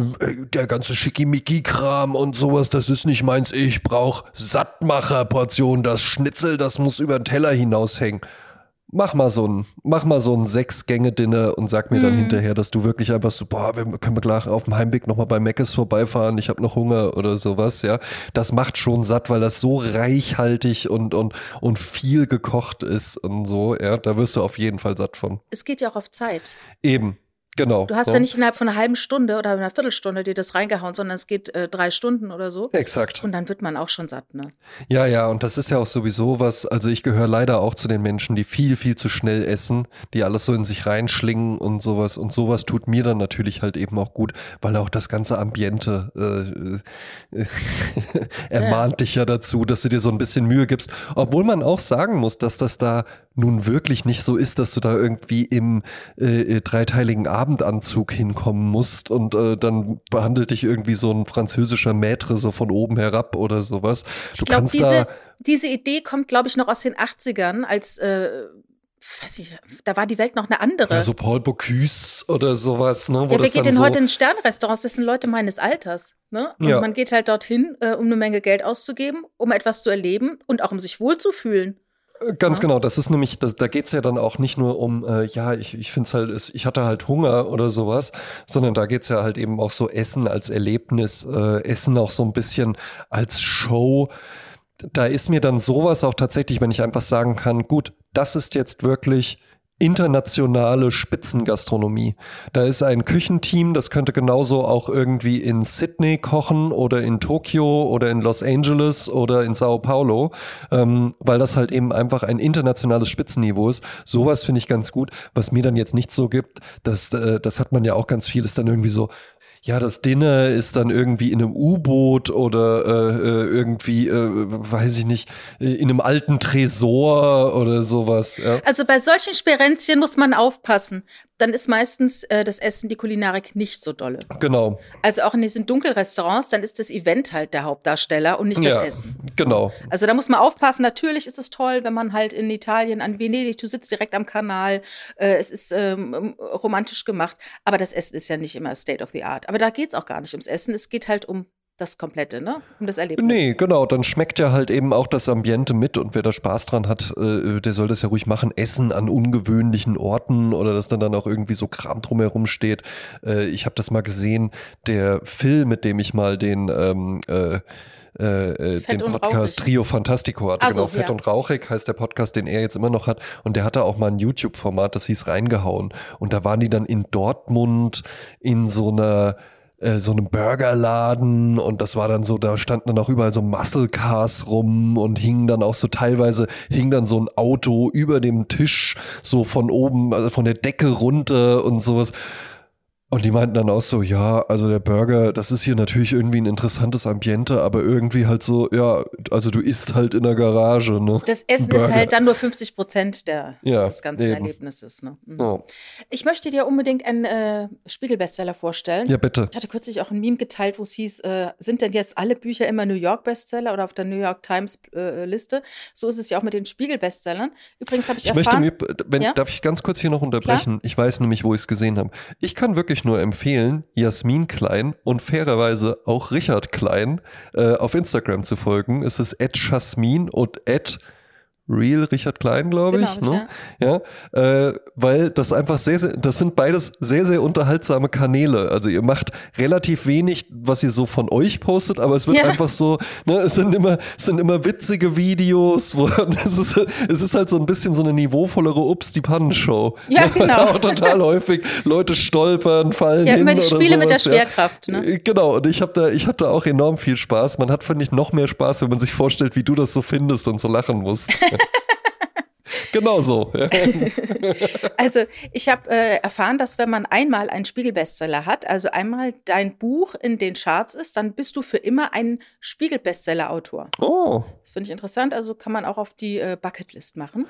der ganze Schickimicki-Kram und sowas, das ist nicht meins, ich brauche Sattmacher-Portionen, das Schnitzel, das muss über den Teller hinaushängen mach mal so ein, mach mal so ein Sechs-Gänge-Dinner und sag mir dann mhm. hinterher, dass du wirklich einfach so, boah, wir können wir gleich auf dem Heimweg nochmal bei Meckes vorbeifahren, ich habe noch Hunger oder sowas, ja. Das macht schon satt, weil das so reichhaltig und, und, und viel gekocht ist und so, ja. Da wirst du auf jeden Fall satt von. Es geht ja auch auf Zeit. Eben. Genau. Du hast ja. ja. nicht innerhalb von einer halben Stunde oder einer Viertelstunde dir das reingehauen, sondern es geht äh, drei Stunden oder so. Exakt. Und dann wird man auch schon satt, ne? Ja, ja, und das ist ja auch sowieso was, also ich gehöre leider auch zu den Menschen, die viel, viel zu schnell essen, die alles so in sich reinschlingen und sowas. Und sowas tut mir dann natürlich halt eben auch gut, weil auch das ganze Ambiente äh, äh, *laughs* ermahnt ja. dich ja dazu, dass du dir so ein bisschen Mühe gibst. Obwohl man auch sagen muss, dass das da nun wirklich nicht so ist, dass du da irgendwie im äh, äh dreiteiligen Abendanzug hinkommen musst und äh, dann behandelt dich irgendwie so ein französischer Maître so von oben herab oder sowas. Du glaub, kannst diese, da diese Idee kommt, glaube ich, noch aus den 80ern, als äh, weiß ich, da war die Welt noch eine andere. Ja, so Paul Bocuse oder sowas, ne? Wo ja, wer geht denn so heute in Sternrestaurants? Das sind Leute meines Alters, ne? Und ja. man geht halt dorthin, äh, um eine Menge Geld auszugeben, um etwas zu erleben und auch um sich wohlzufühlen. Ganz ja. genau, das ist nämlich, das, da geht's ja dann auch nicht nur um, äh, ja, ich, ich finde es halt, ich hatte halt Hunger oder sowas, sondern da geht's ja halt eben auch so Essen als Erlebnis, äh, Essen auch so ein bisschen als Show. Da ist mir dann sowas auch tatsächlich, wenn ich einfach sagen kann, gut, das ist jetzt wirklich internationale Spitzengastronomie. Da ist ein Küchenteam, das könnte genauso auch irgendwie in Sydney kochen oder in Tokio oder in Los Angeles oder in Sao Paulo, ähm, weil das halt eben einfach ein internationales Spitzenniveau ist. Sowas finde ich ganz gut. Was mir dann jetzt nicht so gibt, das, äh, das hat man ja auch ganz viel, ist dann irgendwie so, ja, das Dinner ist dann irgendwie in einem U-Boot oder äh, äh, irgendwie, äh, weiß ich nicht, äh, in einem alten Tresor oder sowas. Ja. Also bei solchen Sperenzchen muss man aufpassen dann ist meistens äh, das Essen, die Kulinarik nicht so dolle. Genau. Also auch in diesen Dunkelrestaurants, dann ist das Event halt der Hauptdarsteller und nicht das ja, Essen. Genau. Also da muss man aufpassen. Natürlich ist es toll, wenn man halt in Italien an Venedig, du sitzt direkt am Kanal, äh, es ist ähm, romantisch gemacht, aber das Essen ist ja nicht immer State of the Art. Aber da geht es auch gar nicht ums Essen, es geht halt um das Komplette, ne? Um das Erlebnis. Nee, genau. Dann schmeckt ja halt eben auch das Ambiente mit und wer da Spaß dran hat, äh, der soll das ja ruhig machen. Essen an ungewöhnlichen Orten oder dass dann dann auch irgendwie so Kram drumherum steht. Äh, ich habe das mal gesehen, der Phil, mit dem ich mal den ähm, äh, äh, äh den Podcast Trio Fantastico hatte. Also, genau, Fett ja. und Rauchig heißt der Podcast, den er jetzt immer noch hat. Und der hatte auch mal ein YouTube-Format, das hieß Reingehauen. Und da waren die dann in Dortmund in so einer äh, so einem Burgerladen und das war dann so, da standen dann auch überall so Muscle Cars rum und hingen dann auch so teilweise, hing dann so ein Auto über dem Tisch so von oben, also von der Decke runter und sowas. Und die meinten dann auch so, ja, also der Burger, das ist hier natürlich irgendwie ein interessantes Ambiente, aber irgendwie halt so, ja, also du isst halt in der Garage, ne? Das Essen ist halt dann nur 50 Prozent ja, des ganzen eben. Erlebnisses. Ne? Mhm. Oh. Ich möchte dir unbedingt einen äh, Spiegel-Bestseller vorstellen. Ja, bitte. Ich hatte kürzlich auch ein Meme geteilt, wo es hieß, äh, sind denn jetzt alle Bücher immer New York-Bestseller oder auf der New York Times-Liste? Äh, so ist es ja auch mit den Spiegel-Bestsellern. Übrigens habe ich, ich erfahren... Möchte, wenn, ja? Darf ich ganz kurz hier noch unterbrechen? Klar? Ich weiß nämlich, wo ich es gesehen habe. Ich kann wirklich wirklich nur empfehlen, Jasmin Klein und fairerweise auch Richard Klein äh, auf Instagram zu folgen. Es ist Jasmin und Real Richard Klein, glaube genau, ich. Ne? Ja, ja äh, weil das einfach sehr, sehr, das sind beides sehr, sehr unterhaltsame Kanäle. Also ihr macht relativ wenig, was ihr so von euch postet, aber es wird ja. einfach so, ne, es sind immer, es sind immer witzige Videos, wo *laughs* es ist, es ist halt so ein bisschen so eine niveauvollere Ups die Pannenshow. Ja, genau. auch total häufig Leute stolpern, fallen ja, hin immer die Spiele sowas, mit der Schwerkraft. Ja. Ne? Genau. Und ich habe da, ich habe da auch enorm viel Spaß. Man hat finde ich noch mehr Spaß, wenn man sich vorstellt, wie du das so findest und so lachen musst. *laughs* *laughs* genau so. *laughs* also ich habe äh, erfahren, dass wenn man einmal einen Spiegel-Bestseller hat, also einmal dein Buch in den Charts ist, dann bist du für immer ein Spiegel-Bestseller-Autor. Oh. Das finde ich interessant. Also kann man auch auf die äh, Bucketlist machen.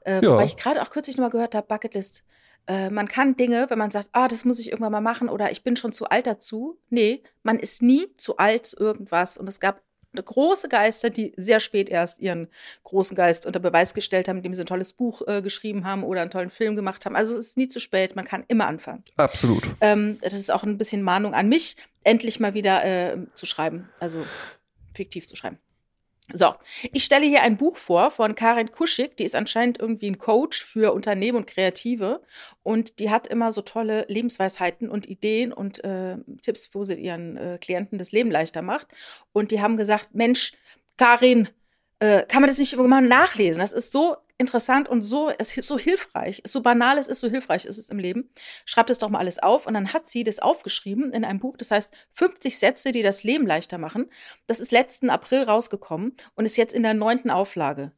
Äh, ja. Wobei ich gerade auch kürzlich nochmal gehört habe, Bucketlist. Äh, man kann Dinge, wenn man sagt, ah, das muss ich irgendwann mal machen oder ich bin schon zu alt dazu. Nee, man ist nie zu alt zu irgendwas. Und es gab große Geister, die sehr spät erst ihren großen Geist unter Beweis gestellt haben, indem sie ein tolles Buch äh, geschrieben haben oder einen tollen Film gemacht haben. Also es ist nie zu spät, man kann immer anfangen. Absolut. Ähm, das ist auch ein bisschen Mahnung an mich, endlich mal wieder äh, zu schreiben, also fiktiv zu schreiben. So, ich stelle hier ein Buch vor von Karin Kuschig, die ist anscheinend irgendwie ein Coach für Unternehmen und Kreative und die hat immer so tolle Lebensweisheiten und Ideen und äh, Tipps, wo sie ihren äh, Klienten das Leben leichter macht. Und die haben gesagt, Mensch, Karin, äh, kann man das nicht irgendwann nachlesen? Das ist so interessant und so, es ist so hilfreich, so banal es ist, so hilfreich ist es im Leben. Schreibt es doch mal alles auf. Und dann hat sie das aufgeschrieben in einem Buch, das heißt 50 Sätze, die das Leben leichter machen. Das ist letzten April rausgekommen und ist jetzt in der neunten Auflage.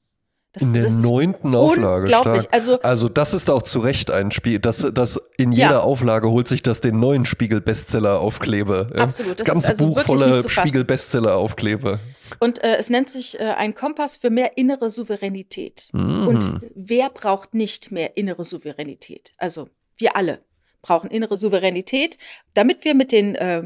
Das, in der neunten Auflage stark. Also, also das ist auch zu Recht ein Spiel, das, das in jeder ja. Auflage holt sich das den neuen Spiegel-Bestseller-Aufkleber. Absolut. Das Ganz also Buch voller Spiegel-Bestseller-Aufkleber. Und äh, es nennt sich äh, ein Kompass für mehr innere Souveränität. Mhm. Und wer braucht nicht mehr innere Souveränität? Also wir alle brauchen innere Souveränität, damit wir mit den, äh,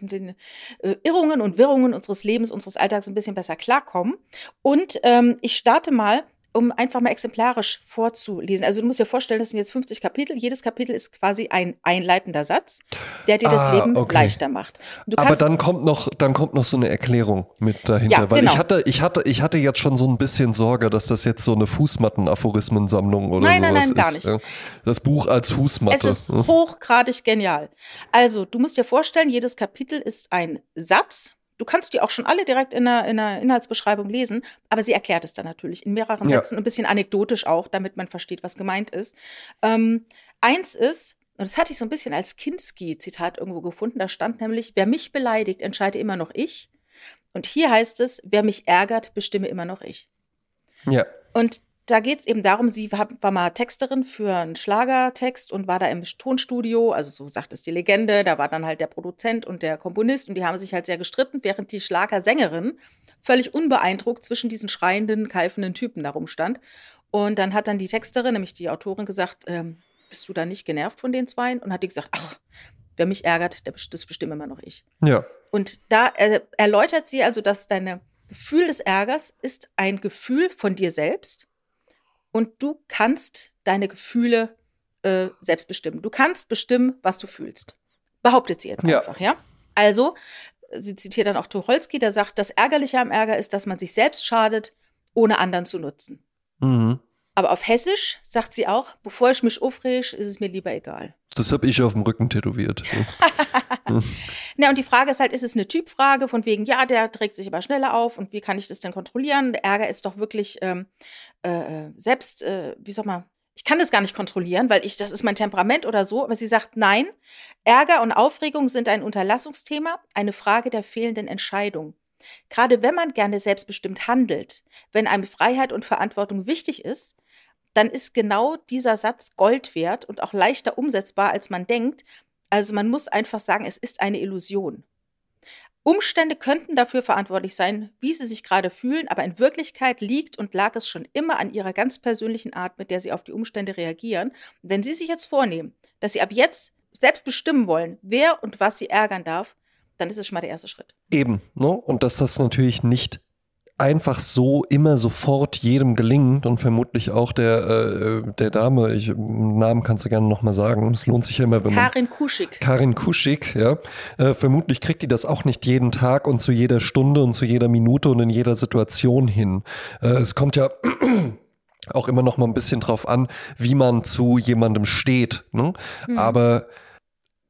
mit den äh, Irrungen und Wirrungen unseres Lebens, unseres Alltags ein bisschen besser klarkommen. Und ähm, ich starte mal um einfach mal exemplarisch vorzulesen. Also du musst dir vorstellen, das sind jetzt 50 Kapitel. Jedes Kapitel ist quasi ein einleitender Satz, der dir ah, das Leben okay. leichter macht. Aber dann kommt noch, dann kommt noch so eine Erklärung mit dahinter, ja, weil genau. ich hatte, ich hatte, ich hatte jetzt schon so ein bisschen Sorge, dass das jetzt so eine Fußmatten-Aphorismensammlung oder nein, sowas nein, nein, gar nicht. ist. Das Buch als Fußmatte. Es ist *laughs* hochgradig genial. Also du musst dir vorstellen, jedes Kapitel ist ein Satz Du kannst die auch schon alle direkt in der, in der Inhaltsbeschreibung lesen, aber sie erklärt es dann natürlich in mehreren ja. Sätzen, ein bisschen anekdotisch auch, damit man versteht, was gemeint ist. Ähm, eins ist, und das hatte ich so ein bisschen als Kinski-Zitat irgendwo gefunden, da stand nämlich, wer mich beleidigt, entscheide immer noch ich. Und hier heißt es, wer mich ärgert, bestimme immer noch ich. Ja. Und da geht es eben darum, sie war, mal Texterin für einen Schlagertext und war da im Tonstudio, also so sagt es die Legende, da war dann halt der Produzent und der Komponist und die haben sich halt sehr gestritten, während die Schlagersängerin völlig unbeeindruckt zwischen diesen schreienden, keifenden Typen darum stand. Und dann hat dann die Texterin, nämlich die Autorin, gesagt, ähm, bist du da nicht genervt von den Zweien? Und hat die gesagt, ach, wer mich ärgert, das bestimme immer noch ich. Ja. Und da erläutert sie also, dass deine Gefühl des Ärgers ist ein Gefühl von dir selbst und du kannst deine Gefühle äh, selbst bestimmen. Du kannst bestimmen, was du fühlst. Behauptet sie jetzt einfach, ja? ja? Also, sie zitiert dann auch Tucholsky, der sagt, das Ärgerliche am Ärger ist, dass man sich selbst schadet, ohne anderen zu nutzen. Mhm. Aber auf Hessisch sagt sie auch, bevor ich mich aufrege, ist es mir lieber egal. Das habe ich auf dem Rücken tätowiert. *laughs* Na, und die Frage ist halt, ist es eine Typfrage von wegen, ja, der trägt sich aber schneller auf und wie kann ich das denn kontrollieren? Der Ärger ist doch wirklich ähm, äh, selbst, äh, wie soll man, ich kann das gar nicht kontrollieren, weil ich, das ist mein Temperament oder so. Aber sie sagt, nein, Ärger und Aufregung sind ein Unterlassungsthema, eine Frage der fehlenden Entscheidung. Gerade wenn man gerne selbstbestimmt handelt, wenn einem Freiheit und Verantwortung wichtig ist, dann ist genau dieser Satz Gold wert und auch leichter umsetzbar, als man denkt. Also man muss einfach sagen, es ist eine Illusion. Umstände könnten dafür verantwortlich sein, wie sie sich gerade fühlen, aber in Wirklichkeit liegt und lag es schon immer an ihrer ganz persönlichen Art, mit der sie auf die Umstände reagieren. Und wenn sie sich jetzt vornehmen, dass sie ab jetzt selbst bestimmen wollen, wer und was sie ärgern darf, dann ist es schon mal der erste Schritt. Eben, ne? Und dass das natürlich nicht einfach so immer sofort jedem gelingt und vermutlich auch der, äh, der Dame, ich, Namen kannst du gerne nochmal sagen, es lohnt sich ja immer, wenn Karin man, Kuschig. Karin Kuschig, ja. Äh, vermutlich kriegt die das auch nicht jeden Tag und zu jeder Stunde und zu jeder Minute und in jeder Situation hin. Äh, es kommt ja *clears throat* auch immer noch mal ein bisschen drauf an, wie man zu jemandem steht. Ne? Mhm. Aber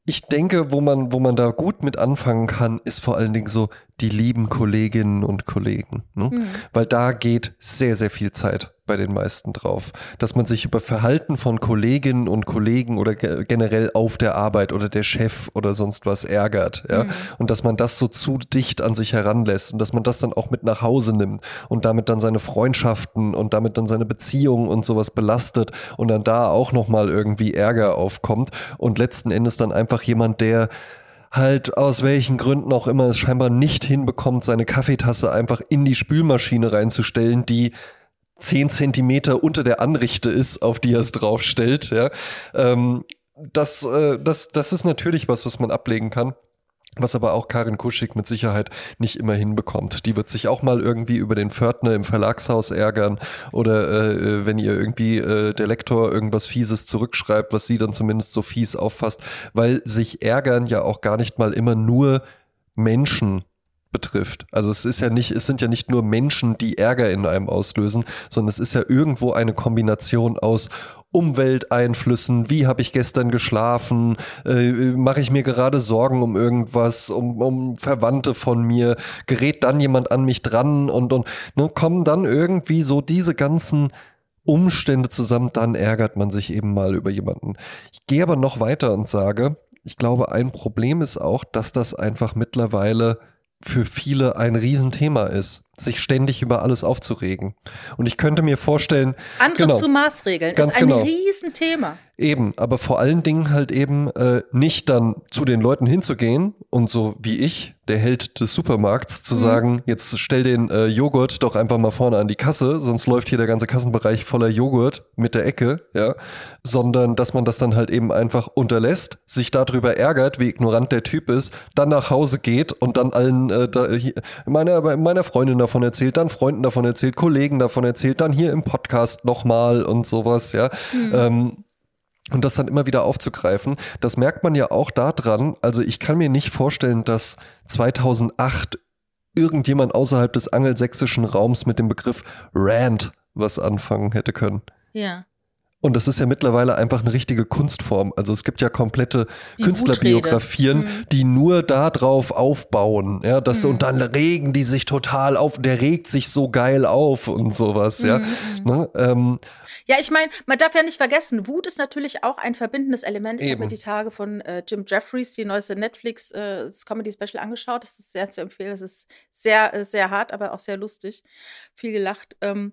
ich denke, wo man, wo man da gut mit anfangen kann, ist vor allen Dingen so die lieben Kolleginnen und Kollegen. Ne? Mhm. Weil da geht sehr, sehr viel Zeit bei den meisten drauf. Dass man sich über Verhalten von Kolleginnen und Kollegen oder generell auf der Arbeit oder der Chef oder sonst was ärgert. Ja? Mhm. Und dass man das so zu dicht an sich heranlässt und dass man das dann auch mit nach Hause nimmt und damit dann seine Freundschaften und damit dann seine Beziehungen und sowas belastet und dann da auch nochmal irgendwie Ärger aufkommt und letzten Endes dann einfach jemand, der halt aus welchen Gründen auch immer es scheinbar nicht hinbekommt, seine Kaffeetasse einfach in die Spülmaschine reinzustellen, die zehn Zentimeter unter der Anrichte ist, auf die er es draufstellt. Ja. Ähm, das, äh, das, das ist natürlich was, was man ablegen kann. Was aber auch Karin Kuschig mit Sicherheit nicht immer hinbekommt. Die wird sich auch mal irgendwie über den Pförtner im Verlagshaus ärgern oder äh, wenn ihr irgendwie äh, der Lektor irgendwas Fieses zurückschreibt, was sie dann zumindest so fies auffasst, weil sich ärgern ja auch gar nicht mal immer nur Menschen betrifft. Also es ist ja nicht, es sind ja nicht nur Menschen, die Ärger in einem auslösen, sondern es ist ja irgendwo eine Kombination aus Umwelteinflüssen, wie habe ich gestern geschlafen, äh, mache ich mir gerade Sorgen um irgendwas, um, um Verwandte von mir, gerät dann jemand an mich dran und, und ne, kommen dann irgendwie so diese ganzen Umstände zusammen, dann ärgert man sich eben mal über jemanden. Ich gehe aber noch weiter und sage, ich glaube, ein Problem ist auch, dass das einfach mittlerweile für viele ein Riesenthema ist, sich ständig über alles aufzuregen. Und ich könnte mir vorstellen. Andere genau, zu Maßregeln ist ein genau. Riesenthema. Eben, aber vor allen Dingen halt eben äh, nicht dann zu den Leuten hinzugehen und so wie ich, der Held des Supermarkts, zu mhm. sagen, jetzt stell den äh, Joghurt doch einfach mal vorne an die Kasse, sonst läuft hier der ganze Kassenbereich voller Joghurt mit der Ecke, ja, sondern dass man das dann halt eben einfach unterlässt, sich darüber ärgert, wie ignorant der Typ ist, dann nach Hause geht und dann allen äh, da, hier, meiner, meiner Freundin davon erzählt, dann Freunden davon erzählt, Kollegen davon erzählt, dann hier im Podcast nochmal und sowas, ja. Mhm. Ähm, und das dann immer wieder aufzugreifen, das merkt man ja auch daran, also ich kann mir nicht vorstellen, dass 2008 irgendjemand außerhalb des angelsächsischen Raums mit dem Begriff Rant was anfangen hätte können. Ja. Und das ist ja mittlerweile einfach eine richtige Kunstform. Also es gibt ja komplette die Künstlerbiografien, mhm. die nur darauf aufbauen. Ja, das, mhm. Und dann regen die sich total auf, der regt sich so geil auf und sowas, ja. Mhm. mhm. Ne? Ähm, ja, ich meine, man darf ja nicht vergessen, Wut ist natürlich auch ein verbindendes Element. Ich habe mir die Tage von äh, Jim Jeffries, die neueste Netflix, äh, das Comedy-Special angeschaut. Das ist sehr zu empfehlen. Das ist sehr, äh, sehr hart, aber auch sehr lustig. Viel gelacht. Ähm,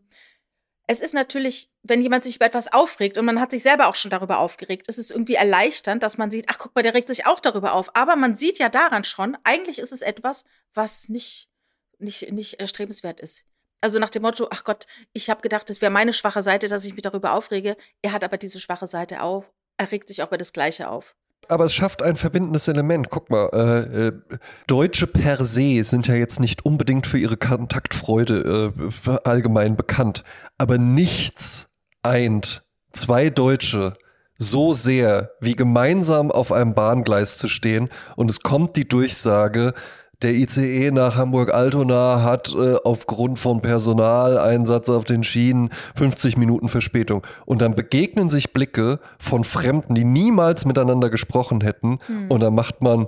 es ist natürlich, wenn jemand sich über etwas aufregt und man hat sich selber auch schon darüber aufgeregt, ist es irgendwie erleichternd, dass man sieht, ach guck mal, der regt sich auch darüber auf. Aber man sieht ja daran schon, eigentlich ist es etwas, was nicht, nicht, nicht erstrebenswert ist. Also nach dem Motto, ach Gott, ich habe gedacht, es wäre meine schwache Seite, dass ich mich darüber aufrege. Er hat aber diese schwache Seite auch. Er regt sich auch über das Gleiche auf aber es schafft ein verbindendes Element. Guck mal, äh, äh, Deutsche per se sind ja jetzt nicht unbedingt für ihre Kontaktfreude äh, allgemein bekannt. Aber nichts eint zwei Deutsche so sehr, wie gemeinsam auf einem Bahngleis zu stehen und es kommt die Durchsage, der ICE nach Hamburg-Altona hat äh, aufgrund von Personaleinsatz auf den Schienen 50 Minuten Verspätung. Und dann begegnen sich Blicke von Fremden, die niemals miteinander gesprochen hätten. Hm. Und dann macht man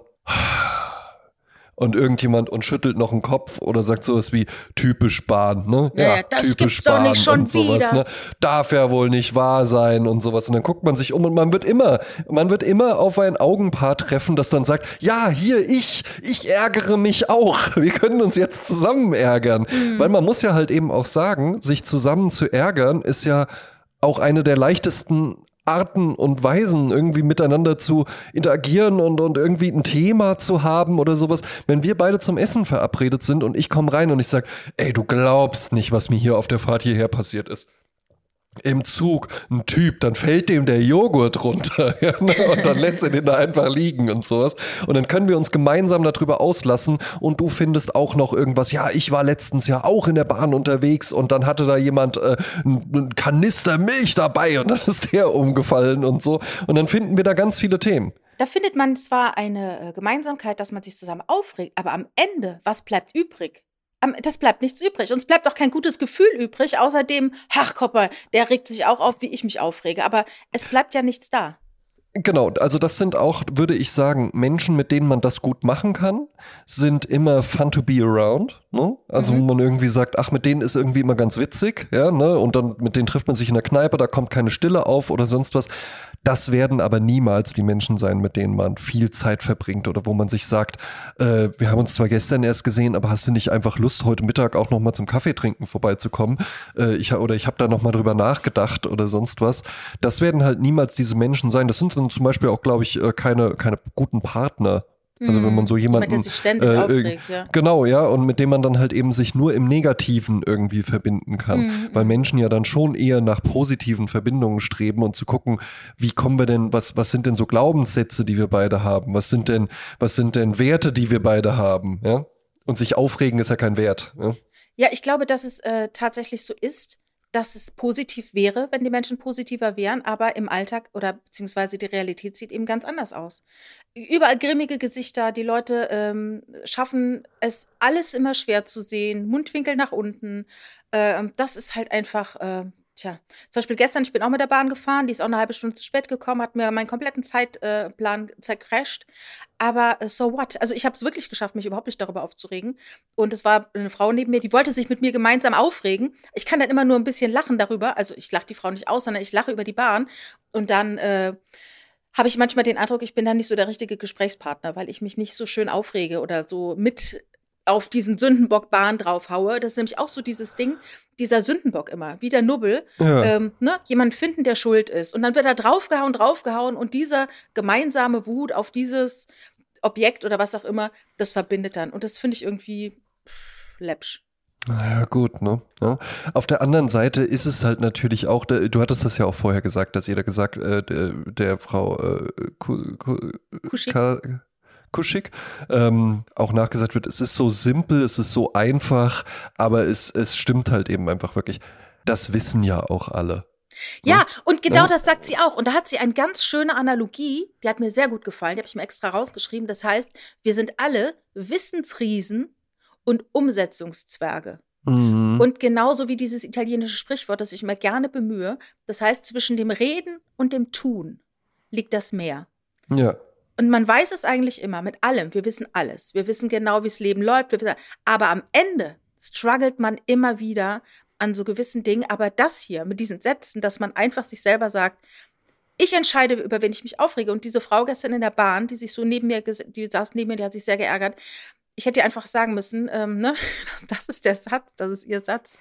und irgendjemand und schüttelt noch einen Kopf oder sagt sowas wie typisch Bahn, ne? Ja, ja das typisch gibt's Bahn doch nicht schon und sowas, wieder. Ne? Darf ja wohl nicht wahr sein und sowas. Und dann guckt man sich um und man wird immer, man wird immer auf ein Augenpaar treffen, das dann sagt, ja, hier ich, ich ärgere mich auch. *laughs* Wir können uns jetzt zusammen ärgern. Mhm. Weil man muss ja halt eben auch sagen, sich zusammen zu ärgern ist ja auch eine der leichtesten Arten und Weisen, irgendwie miteinander zu interagieren und, und irgendwie ein Thema zu haben oder sowas. Wenn wir beide zum Essen verabredet sind und ich komme rein und ich sage, ey, du glaubst nicht, was mir hier auf der Fahrt hierher passiert ist im Zug ein Typ, dann fällt dem der Joghurt runter *laughs* ja, ne? und dann lässt er den da einfach liegen und sowas. Und dann können wir uns gemeinsam darüber auslassen und du findest auch noch irgendwas. Ja, ich war letztens ja auch in der Bahn unterwegs und dann hatte da jemand äh, einen Kanister Milch dabei und dann ist der umgefallen und so. Und dann finden wir da ganz viele Themen. Da findet man zwar eine äh, Gemeinsamkeit, dass man sich zusammen aufregt, aber am Ende, was bleibt übrig? Das bleibt nichts übrig. Und es bleibt auch kein gutes Gefühl übrig, außerdem, ach, Kopper, der regt sich auch auf, wie ich mich aufrege. Aber es bleibt ja nichts da. Genau, also das sind auch, würde ich sagen, Menschen, mit denen man das gut machen kann, sind immer fun to be around. Ne? Also mhm. wo man irgendwie sagt, ach, mit denen ist irgendwie immer ganz witzig, ja, ne? Und dann mit denen trifft man sich in der Kneipe, da kommt keine Stille auf oder sonst was. Das werden aber niemals die Menschen sein, mit denen man viel Zeit verbringt oder wo man sich sagt, äh, wir haben uns zwar gestern erst gesehen, aber hast du nicht einfach Lust, heute Mittag auch noch mal zum Kaffee trinken vorbeizukommen? Äh, ich, oder ich habe da noch mal drüber nachgedacht oder sonst was. Das werden halt niemals diese Menschen sein. Das sind dann zum Beispiel auch, glaube ich, äh, keine, keine guten Partner also wenn man so jemanden. Mit der sich ständig äh, aufregt, ja. Genau, ja, und mit dem man dann halt eben sich nur im Negativen irgendwie verbinden kann. Mhm. Weil Menschen ja dann schon eher nach positiven Verbindungen streben und zu gucken, wie kommen wir denn, was, was sind denn so Glaubenssätze, die wir beide haben? Was sind denn, was sind denn Werte, die wir beide haben? Ja? Und sich aufregen ist ja kein Wert. Ja, ja ich glaube, dass es äh, tatsächlich so ist dass es positiv wäre, wenn die Menschen positiver wären, aber im Alltag oder beziehungsweise die Realität sieht eben ganz anders aus. Überall grimmige Gesichter, die Leute ähm, schaffen es alles immer schwer zu sehen, Mundwinkel nach unten. Äh, das ist halt einfach, äh, Tja, zum Beispiel gestern, ich bin auch mit der Bahn gefahren, die ist auch eine halbe Stunde zu spät gekommen, hat mir meinen kompletten Zeitplan äh, zercrasht. Aber äh, so what? Also ich habe es wirklich geschafft, mich überhaupt nicht darüber aufzuregen. Und es war eine Frau neben mir, die wollte sich mit mir gemeinsam aufregen. Ich kann dann immer nur ein bisschen lachen darüber. Also ich lache die Frau nicht aus, sondern ich lache über die Bahn. Und dann äh, habe ich manchmal den Eindruck, ich bin dann nicht so der richtige Gesprächspartner, weil ich mich nicht so schön aufrege oder so mit auf diesen Sündenbock-Bahn draufhaue. Das ist nämlich auch so dieses Ding, dieser Sündenbock immer, wie der Nubbel. Ja. Ähm, ne? Jemand finden, der schuld ist. Und dann wird er draufgehauen, draufgehauen und dieser gemeinsame Wut auf dieses Objekt oder was auch immer, das verbindet dann. Und das finde ich irgendwie läppsch. Naja, gut, ne? Ja. Auf der anderen Seite ist es halt natürlich auch, du hattest das ja auch vorher gesagt, dass jeder gesagt, äh, der, der, Frau äh, Kuschik kuschig. Ähm, auch nachgesagt wird, es ist so simpel, es ist so einfach, aber es, es stimmt halt eben einfach wirklich. Das wissen ja auch alle. Ja, und genau ja. das sagt sie auch. Und da hat sie eine ganz schöne Analogie, die hat mir sehr gut gefallen, die habe ich mir extra rausgeschrieben. Das heißt, wir sind alle Wissensriesen und Umsetzungszwerge. Mhm. Und genauso wie dieses italienische Sprichwort, das ich mir gerne bemühe, das heißt, zwischen dem Reden und dem Tun liegt das Meer. Ja. Und man weiß es eigentlich immer mit allem. Wir wissen alles. Wir wissen genau, wie das Leben läuft. Wissen, aber am Ende struggelt man immer wieder an so gewissen Dingen. Aber das hier mit diesen Sätzen, dass man einfach sich selber sagt, ich entscheide, über wen ich mich aufrege. Und diese Frau gestern in der Bahn, die sich so neben mir, die saß neben mir, die hat sich sehr geärgert. Ich hätte ihr einfach sagen müssen, ähm, ne, *laughs* das ist der Satz, das ist ihr Satz.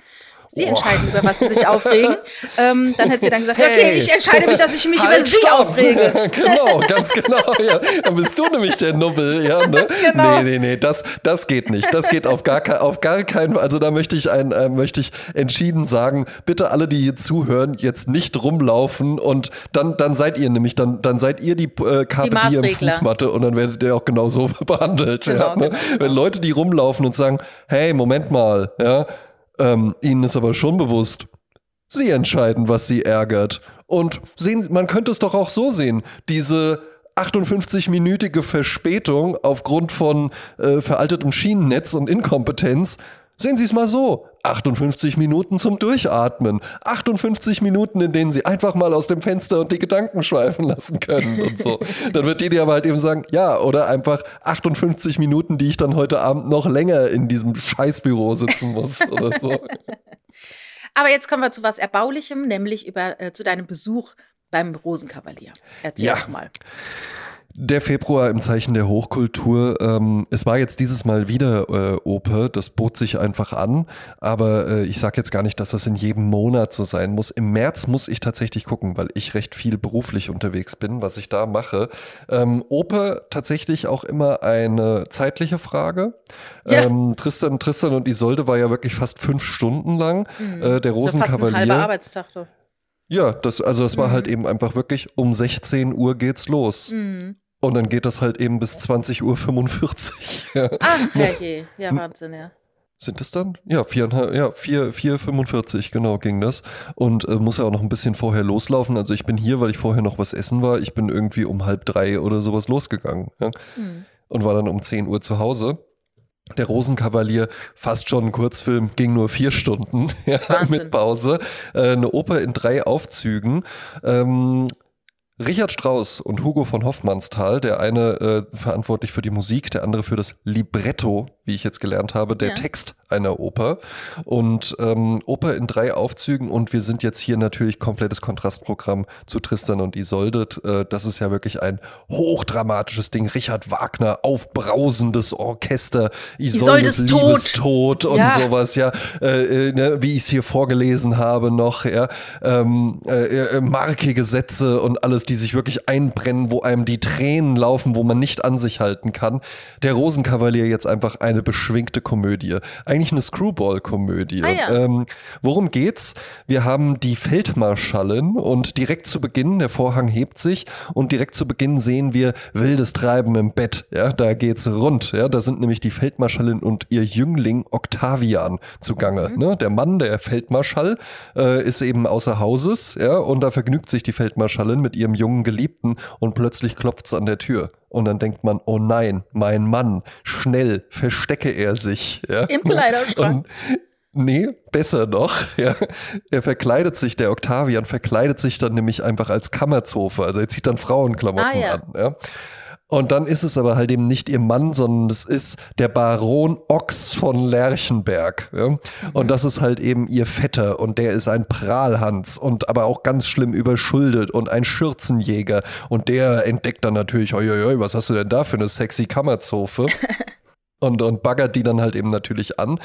Sie oh. entscheiden, über was sie sich aufregen. *laughs* ähm, dann hätte sie dann gesagt, hey, okay, ich entscheide mich, dass ich mich halt über sie stopp. aufrege. *laughs* genau, ganz genau. Ja. Dann bist du nämlich der Nubbel. Ja, ne? *laughs* genau. Nee, nee, nee, das, das geht nicht. Das geht auf gar, auf gar keinen Fall. Also da möchte ich, ein, äh, möchte ich entschieden sagen, bitte alle, die hier zuhören, jetzt nicht rumlaufen und dann, dann seid ihr nämlich, dann, dann seid ihr die äh, Carpe Diem Fußmatte und dann werdet ihr auch genauso behandelt. Genau, ja, ne? genau. Wenn Leute, die rumlaufen und sagen, hey, Moment mal, ja, ähm, ihnen ist aber schon bewusst, sie entscheiden, was sie ärgert. Und sehen, man könnte es doch auch so sehen, diese 58-minütige Verspätung aufgrund von äh, veraltetem Schienennetz und Inkompetenz. Sehen Sie es mal so. 58 Minuten zum Durchatmen. 58 Minuten, in denen sie einfach mal aus dem Fenster und die Gedanken schweifen lassen können und so. *laughs* dann wird die dir aber halt eben sagen, ja, oder einfach 58 Minuten, die ich dann heute Abend noch länger in diesem Scheißbüro sitzen muss *laughs* oder so. Aber jetzt kommen wir zu was Erbaulichem, nämlich über, äh, zu deinem Besuch beim Rosenkavalier. Erzähl Ja. doch mal. Der Februar im Zeichen der Hochkultur. Ähm, es war jetzt dieses Mal wieder äh, Oper. Das bot sich einfach an. Aber äh, ich sage jetzt gar nicht, dass das in jedem Monat so sein muss. Im März muss ich tatsächlich gucken, weil ich recht viel beruflich unterwegs bin, was ich da mache. Ähm, Oper tatsächlich auch immer eine zeitliche Frage. Ja. Ähm, Tristan, Tristan und Isolde war ja wirklich fast fünf Stunden lang. Äh, der So fast ein halber Rosenkavalier. Arbeitstag. Du. Ja, das, also das war Mhm. halt eben einfach wirklich, um 16 Uhr geht's los. Mhm. Und dann geht das halt eben bis 20.45 Uhr. *laughs* Ja. Ach, herrje. Ja, Wahnsinn, ja. Sind das dann? Ja, viereinhalb, ja, vier, 4,45 genau ging das. Und äh, muss ja auch noch ein bisschen vorher loslaufen. Also ich bin hier, weil ich vorher noch was essen war. Ich bin irgendwie um halb drei oder sowas losgegangen. Ja? Mhm. Und war dann um 10 Uhr zu Hause. Der Rosenkavalier, fast schon ein Kurzfilm, ging nur vier Stunden *laughs* ja, mit Pause. Äh, eine Oper in drei Aufzügen. Ähm, Richard Strauss und Hugo von Hoffmannsthal, der eine äh, verantwortlich für die Musik, der andere für das Libretto, wie ich jetzt gelernt habe, der Ja. Text einer Oper. Und ähm, Oper in drei Aufzügen und wir sind jetzt hier natürlich komplettes Kontrastprogramm zu Tristan und Isolde. Äh, das ist ja wirklich ein hochdramatisches Ding. Richard Wagner, aufbrausendes Orchester, Isoldes Isoldes Tod. Liebestod und Ja. sowas, ja, äh, äh, ne, wie ich es hier vorgelesen habe noch, ja, ähm, äh, äh, markige Sätze und alles, die sich wirklich einbrennen, wo einem die Tränen laufen, wo man nicht an sich halten kann. Der Rosenkavalier jetzt einfach eine beschwingte Komödie. Eigentlich eine Screwball-Komödie. Ah, ja. ähm, worum geht's? Wir haben die Feldmarschallin und direkt zu Beginn, der Vorhang hebt sich und direkt zu Beginn sehen wir wildes Treiben im Bett. Ja, da geht's rund. Ja, da sind nämlich die Feldmarschallin und ihr Jüngling Octavian zugange. Ne? Der Mann, der Feldmarschall, äh, ist eben außer Hauses, ja, und da vergnügt sich die Feldmarschallin mit ihrem jungen Geliebten und plötzlich klopft's an der Tür. Und dann denkt man, oh nein, mein Mann, schnell verstecke er sich. Ja? Im Kleiderschrank. Und Nee, besser noch. Ja. Er verkleidet sich, der Octavian verkleidet sich dann nämlich einfach als Kammerzofe. Also er zieht dann Frauenklamotten Ah, ja. an. Ja. Und dann ist es aber halt eben nicht ihr Mann, sondern es ist der Baron Ochs von Lerchenberg. Ja? Und das ist halt eben ihr Vetter und der ist ein Prahlhans und aber auch ganz schlimm überschuldet und ein Schürzenjäger. Und der entdeckt dann natürlich, oi, oi, oi, was hast du denn da für eine sexy Kammerzofe? *laughs* Und, und baggert die dann halt eben natürlich an.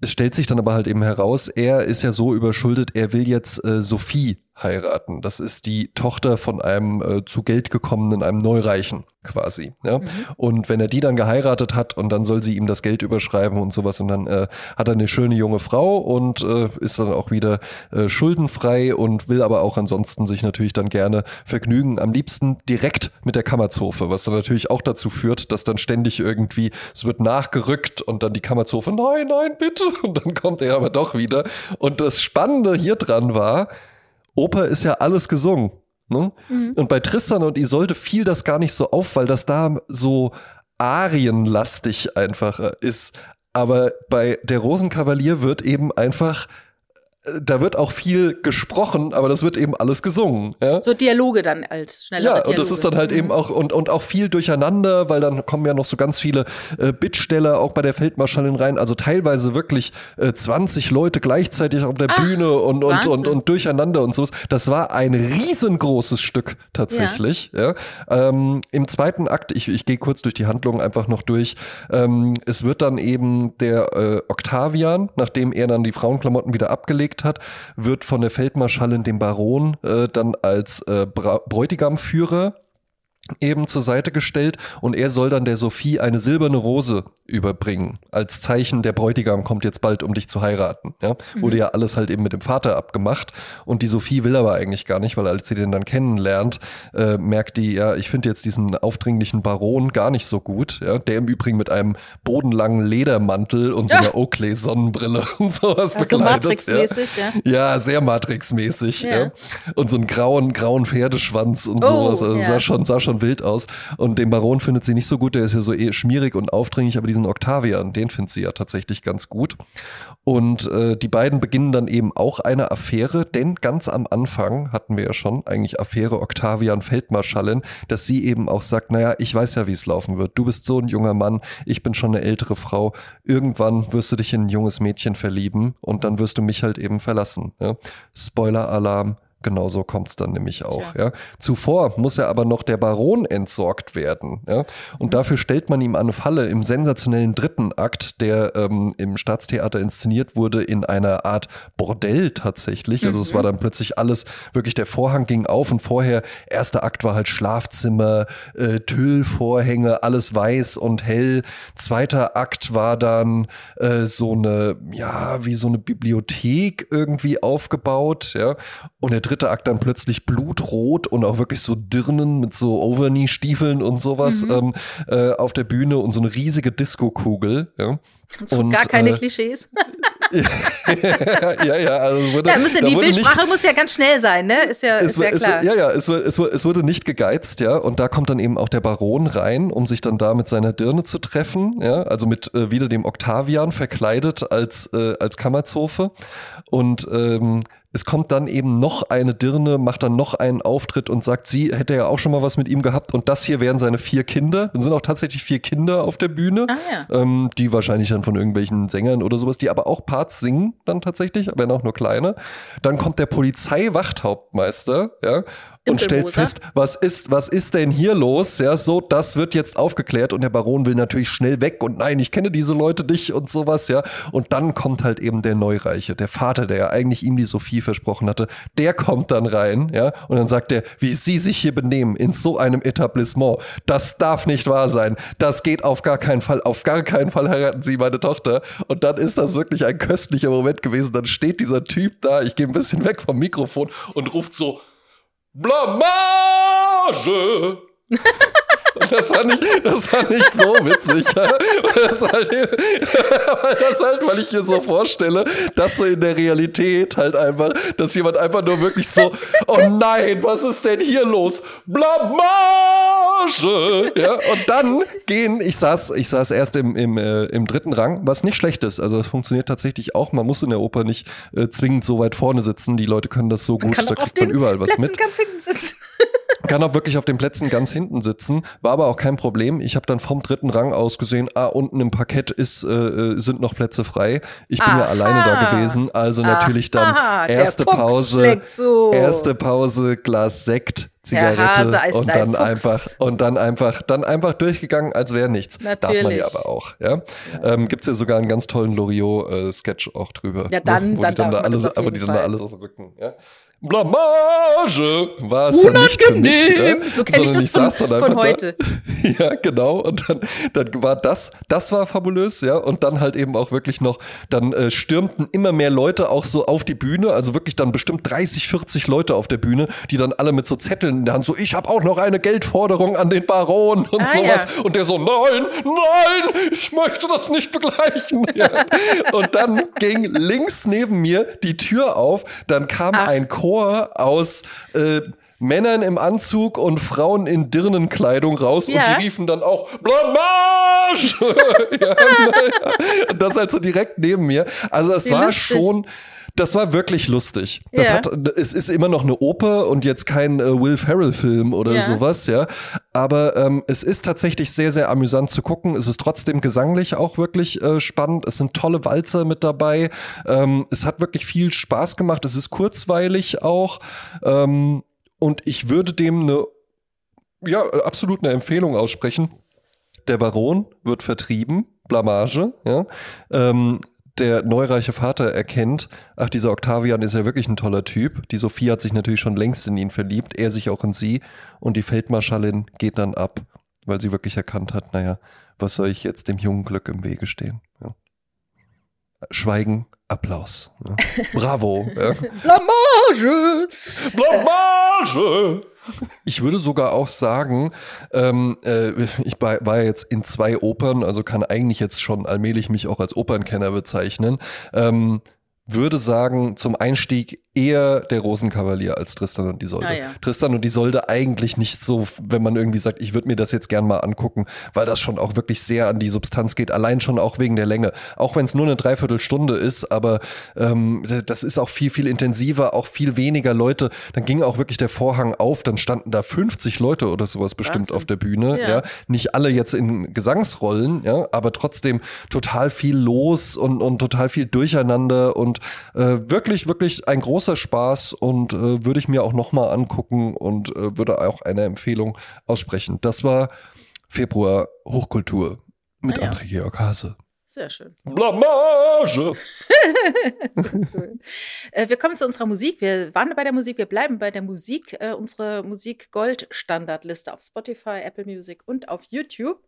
Es stellt sich dann aber halt eben heraus, er ist ja so überschuldet, er will jetzt äh, Sophie heiraten. Das ist die Tochter von einem äh, zu Geld gekommenen, einem Neureichen quasi. Ja? Und wenn er die dann geheiratet hat und dann soll sie ihm das Geld überschreiben und sowas und dann äh, hat er eine schöne junge Frau und äh, ist dann auch wieder äh, schuldenfrei und will aber auch ansonsten sich natürlich dann gerne vergnügen. Am liebsten direkt mit der Kammerzofe, was dann natürlich auch dazu führt, dass dann ständig irgendwie, es wird nachgerückt und dann die Kammerzofe, nein, nein, bitte. *laughs* Und dann kommt er aber doch wieder. Und das Spannende hier dran war, Oper ist ja alles gesungen. Ne? Und bei Tristan und Isolde fiel das gar nicht so auf, weil das da so arienlastig einfach äh, ist. Aber bei der Rosenkavalier wird eben einfach, da wird auch viel gesprochen, aber das wird eben alles gesungen. Ja? So Dialoge dann halt, schnellere Ja, Dialoge. und das ist dann halt eben auch und, und auch viel durcheinander, weil dann kommen ja noch so ganz viele äh, Bittsteller auch bei der Feldmarschallin rein. Also teilweise wirklich äh, 20 Leute gleichzeitig auf der Bühne und, und, und, Wahnsinn. und durcheinander und so. Das war ein riesengroßes Stück tatsächlich. Ja. Ähm, Im zweiten Akt, ich, ich gehe kurz durch die Handlung einfach noch durch. Ähm, es wird dann eben der äh, Octavian, nachdem er dann die Frauenklamotten wieder abgelegt hat, wird von der Feldmarschallin dem Baron äh, dann als äh, Bräutigamführer eben zur Seite gestellt und er soll dann der Sophie eine silberne Rose überbringen. Als Zeichen, der Bräutigam kommt jetzt bald, um dich zu heiraten. Ja? Wurde ja alles halt eben mit dem Vater abgemacht und die Sophie will aber eigentlich gar nicht, weil als sie den dann kennenlernt, äh, merkt die, ja, ich finde jetzt diesen aufdringlichen Baron gar nicht so gut, ja? der im Übrigen mit einem bodenlangen Ledermantel und so Ja. einer Oakley-Sonnenbrille *laughs* und sowas Ja, so bekleidet. Matrix-mäßig, ja. Ja, sehr Matrix-mäßig. Ja. Ja. Und so einen grauen, grauen Pferdeschwanz und Oh, sowas. Also ja. sah, schon, sah schon schon wild aus. Und den Baron findet sie nicht so gut, der ist ja so eh schmierig und aufdringlich, aber diesen Octavian, den findet sie ja tatsächlich ganz gut. Und äh, die beiden beginnen dann eben auch eine Affäre, denn ganz am Anfang hatten wir ja schon eigentlich Affäre Octavian Feldmarschallin, dass sie eben auch sagt, naja, ich weiß ja, wie es laufen wird. Du bist so ein junger Mann, ich bin schon eine ältere Frau. Irgendwann wirst du dich in ein junges Mädchen verlieben und dann wirst du mich halt eben verlassen. Ja? Spoiler-Alarm, Genauso kommt es dann nämlich auch. Ja. Zuvor muss ja aber noch der Baron entsorgt werden. Ja. Und dafür stellt man ihm eine Falle im sensationellen dritten Akt, der ähm, im Staatstheater inszeniert wurde, in einer Art Bordell tatsächlich. Also mhm. es war dann plötzlich alles, wirklich der Vorhang ging auf und vorher, erster Akt war halt Schlafzimmer, äh, Tüllvorhänge, alles weiß und hell. Zweiter Akt war dann äh, so eine, ja, wie so eine Bibliothek irgendwie aufgebaut. Ja. Und der dritte Akt dann plötzlich blutrot und auch wirklich so Dirnen mit so Overknee-Stiefeln und sowas mhm. ähm, äh, auf der Bühne und so eine riesige Disco-Kugel. Ja. So und, gar keine äh, Klischees. *laughs* *laughs* ja, ja, also wurde, ja, müsste, die Bildsprache nicht, muss ja ganz schnell sein, ne? Ist ja, ist ja klar. Es, ja, ja, es, es, es, wurde nicht gegeizt, ja. Und da kommt dann eben auch der Baron rein, um sich dann da mit seiner Dirne zu treffen, ja. Also mit äh, wieder dem Octavian verkleidet als, äh, als Kammerzofe. Und ähm, es kommt dann eben noch eine Dirne, macht dann noch einen Auftritt und sagt, sie hätte ja auch schon mal was mit ihm gehabt und das hier wären seine vier Kinder. Dann sind auch tatsächlich vier Kinder auf der Bühne, ah, ja. ähm, die wahrscheinlich dann von irgendwelchen Sängern oder sowas, die aber auch Parts singen dann tatsächlich, aber auch nur kleine. Dann kommt der Polizeiwachthauptmeister, ja, und stellt fest, was ist, was ist denn hier los? Ja, so, das wird jetzt aufgeklärt und der Baron will natürlich schnell weg und nein, ich kenne diese Leute nicht und sowas, ja. Und dann kommt halt eben der Neureiche, der Vater, der ja eigentlich ihm die Sophie versprochen hatte, der kommt dann rein, ja, und dann sagt er, wie sie sich hier benehmen in so einem Etablissement, das darf nicht wahr sein. Das geht auf gar keinen Fall, auf gar keinen Fall heiraten sie meine Tochter. Und dann ist das wirklich ein köstlicher Moment gewesen. Dann steht dieser Typ da, ich gehe ein bisschen weg vom Mikrofon und ruft so, Blamage! Das war nicht, das war nicht so witzig. Das halt, das halt, weil ich mir so vorstelle, dass so in der Realität halt einfach, dass jemand einfach nur wirklich so, oh nein, was ist denn hier los? Blamage! Ja, und dann gehen, ich saß, ich saß erst im, im, äh, im dritten Rang, was nicht schlecht ist. Also es funktioniert tatsächlich auch. Man muss in der Oper nicht äh, zwingend so weit vorne sitzen. Die Leute können das so gut, da kriegt man überall was mit. Ganz hinten sitzen. Kann auch wirklich auf den Plätzen ganz hinten sitzen, war aber auch kein Problem. Ich habe dann vom dritten Rang aus gesehen, ah, unten im Parkett ist, äh, äh sind noch Plätze frei. Ich bin Aha. ja alleine da gewesen, also natürlich dann Aha, erste Pause, erste Pause, Glas Sekt, Zigarette und dann ein einfach und dann einfach dann einfach durchgegangen, als wäre nichts. Natürlich. Darf man ja aber auch. Ja, ja. Ähm, gibt's ja sogar einen ganz tollen Loriot-Sketch äh, auch drüber. Ja, dann, ne? wo dann, die dann da alles, aber die dann da alles aus dem Rücken. Ja. Blamage war es dann nicht für mich. Ne? So kenne ich das von, von heute. Da. *laughs* Ja, genau. Und dann, dann war das, das war fabulös, ja. Und dann halt eben auch wirklich noch, dann äh, stürmten immer mehr Leute auch so auf die Bühne, also wirklich dann bestimmt 30, 40 Leute auf der Bühne, die dann alle mit so Zetteln in der Hand so, ich habe auch noch eine Geldforderung an den Baron und ah, sowas. Ja. Und der so, nein, nein, ich möchte das nicht begleichen. *laughs* Ja. Und dann ging links neben mir die Tür auf, dann kam Ach. ein Chor Chor aus äh, Männern im Anzug und Frauen in Dirnenkleidung raus ja. und die riefen dann auch Blamage! *laughs* ja, ja. *laughs* Das halt so direkt neben mir. Also es war lustig. schon das war wirklich lustig. Das yeah. hat, es ist immer noch eine Oper und jetzt kein äh, Will Ferrell-Film oder yeah. sowas, ja. Aber ähm, es ist tatsächlich sehr, sehr amüsant zu gucken. Es ist trotzdem gesanglich auch wirklich äh, spannend. Es sind tolle Walzer mit dabei. Ähm, es hat wirklich viel Spaß gemacht. Es ist kurzweilig auch. Ähm, und ich würde dem eine, ja, absolut eine Empfehlung aussprechen. Der Baron wird vertrieben. Blamage, ja. Ähm, der neureiche Vater erkennt, ach, dieser Octavian ist ja wirklich ein toller Typ. Die Sophie hat sich natürlich schon längst in ihn verliebt, er sich auch in sie. Und die Feldmarschallin geht dann ab, weil sie wirklich erkannt hat, naja, was soll ich jetzt dem jungen Glück im Wege stehen? Ja. Schweigen, Applaus. Ja. Bravo. Ja. *laughs* Blamage! Blamage! Ich würde sogar auch sagen, ähm, äh, ich war jetzt in zwei Opern, also kann eigentlich jetzt schon allmählich mich auch als Opernkenner bezeichnen. Ähm, würde sagen, zum Einstieg eher der Rosenkavalier als Tristan und Isolde. Ah, ja. Tristan und Isolde eigentlich nicht so, wenn man irgendwie sagt, ich würde mir das jetzt gern mal angucken, weil das schon auch wirklich sehr an die Substanz geht, allein schon auch wegen der Länge. Auch wenn es nur eine Dreiviertelstunde ist, aber ähm, das ist auch viel, viel intensiver, auch viel weniger Leute. Dann ging auch wirklich der Vorhang auf, dann standen da 50 Leute oder sowas bestimmt Wahnsinn. auf der Bühne. Ja. Ja. Nicht alle jetzt in Gesangsrollen, ja, aber trotzdem total viel los und, und total viel Durcheinander und äh, wirklich, wirklich ein großer Spaß und äh, würde ich mir auch nochmal angucken und äh, würde auch eine Empfehlung aussprechen. Das war Februar Hochkultur mit Ah ja. André Georg Hase. Sehr schön. Blamage! *laughs* Äh, wir kommen zu unserer Musik. Wir waren bei der Musik, wir bleiben bei der Musik. Äh, unsere Musik-Gold-Standardliste auf Spotify, Apple Music und auf YouTube.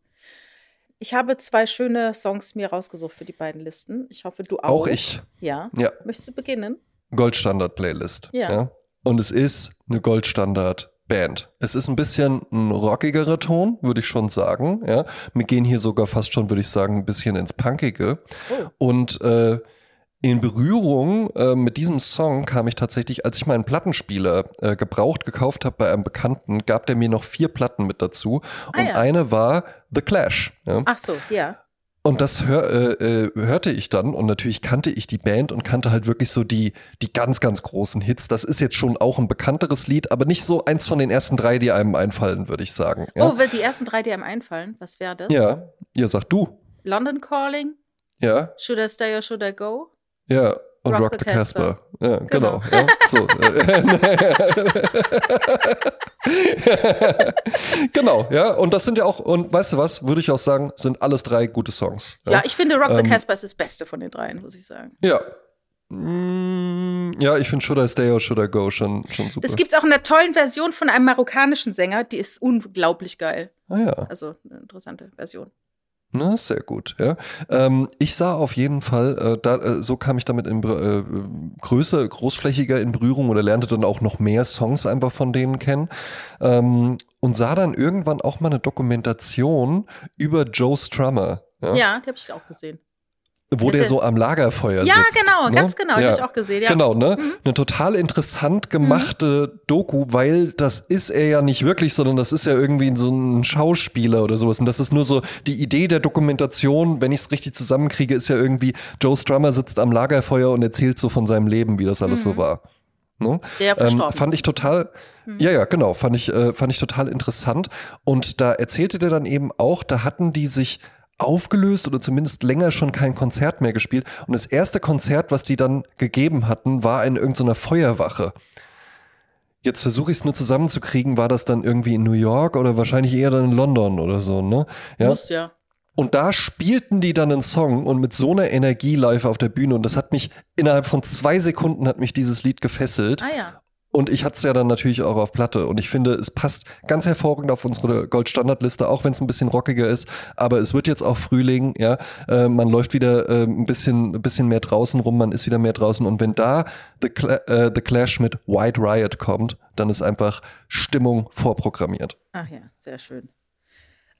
Ich habe zwei schöne Songs mir rausgesucht für die beiden Listen. Ich hoffe, du auch. Auch ich. Ja. Ja. Möchtest du beginnen? Goldstandard-Playlist. Ja. Und es ist eine Goldstandard-Band. Es ist ein bisschen ein rockigerer Ton, würde ich schon sagen. Ja. Wir gehen hier sogar fast schon, würde ich sagen, ein bisschen ins Punkige. Oh. Und äh, in Berührung äh, mit diesem Song kam ich tatsächlich, als ich meinen Plattenspieler äh, gebraucht gekauft habe bei einem Bekannten, gab der mir noch vier Platten mit dazu. Ah, Und ja. eine war The Clash. Ja. Ach so, ja. Und das hör, äh, äh, hörte ich dann und natürlich kannte ich die Band und kannte halt wirklich so die, die ganz, ganz großen Hits. Das ist jetzt schon auch ein bekannteres Lied, aber nicht so eins von den ersten drei, die einem einfallen, würde ich sagen. Ja, Oh, die ersten drei dir am einfallen? Was wäre das? ja. ja sag du. London Calling, Ja, Should I Stay or Should I Go? ja. Und Rock, Rock the the Casper. Ja, Genau. genau. Ja, so. *laughs* genau, ja. Und das sind ja auch, und weißt du was, würde ich auch sagen, sind alles drei gute Songs. Ja, ich finde Rock the Ähm, Casper ist das Beste von den dreien, muss ich sagen. Ja. Mm, Ja, ich finde Should I Stay or Should I Go schon, schon super. Das gibt es auch in einer tollen Version von einem marokkanischen Sänger, die ist unglaublich geil. ah ja. Also eine interessante Version. Na, sehr gut, ja. Ähm, ich sah auf jeden Fall, äh, da, äh, so kam ich damit in äh, größer, großflächiger in Berührung oder lernte dann auch noch mehr Songs einfach von denen kennen. Ähm, und sah dann irgendwann auch mal eine Dokumentation über Joe Strummer. Ja, Ja, die habe ich auch gesehen. Wo der er- so am Lagerfeuer Ja, sitzt. genau, ne? ganz genau, Ja. habe ich auch gesehen. Ja. Genau, ne? Mhm. Eine total interessant gemachte Doku, weil das ist er ja nicht wirklich, sondern das ist ja irgendwie so ein Schauspieler oder sowas. Und das ist nur so die Idee der Dokumentation, wenn ich es richtig zusammenkriege, ist ja irgendwie, Joe Strummer sitzt am Lagerfeuer und erzählt so von seinem Leben, wie das alles Mhm. so war. Ne? Der Ähm, fand ich total, Mhm. ja, ja, genau, fand ich, äh, fand ich total interessant. Und da erzählte der dann eben auch, da hatten die sich aufgelöst oder zumindest länger schon kein Konzert mehr gespielt. Und das erste Konzert, was die dann gegeben hatten, war in irgendeiner Feuerwache. Jetzt versuche ich es nur zusammenzukriegen, war das dann irgendwie in New York oder wahrscheinlich eher dann in London oder so, ne? Ja. Muss ja. Und da spielten die dann einen Song und mit so einer Energie live auf der Bühne und das hat mich innerhalb von zwei Sekunden hat mich dieses Lied gefesselt. Ah ja. Und ich hatte es ja dann natürlich auch auf Platte. Und ich finde, es passt ganz hervorragend auf unsere Goldstandardliste, auch wenn es ein bisschen rockiger ist. Aber es wird jetzt auch Frühling, ja. Äh, man läuft wieder äh, ein, bisschen, ein bisschen mehr draußen rum, man ist wieder mehr draußen. Und wenn da The, Cla äh, The Clash mit White Riot kommt, dann ist einfach Stimmung vorprogrammiert. Ach ja, sehr schön.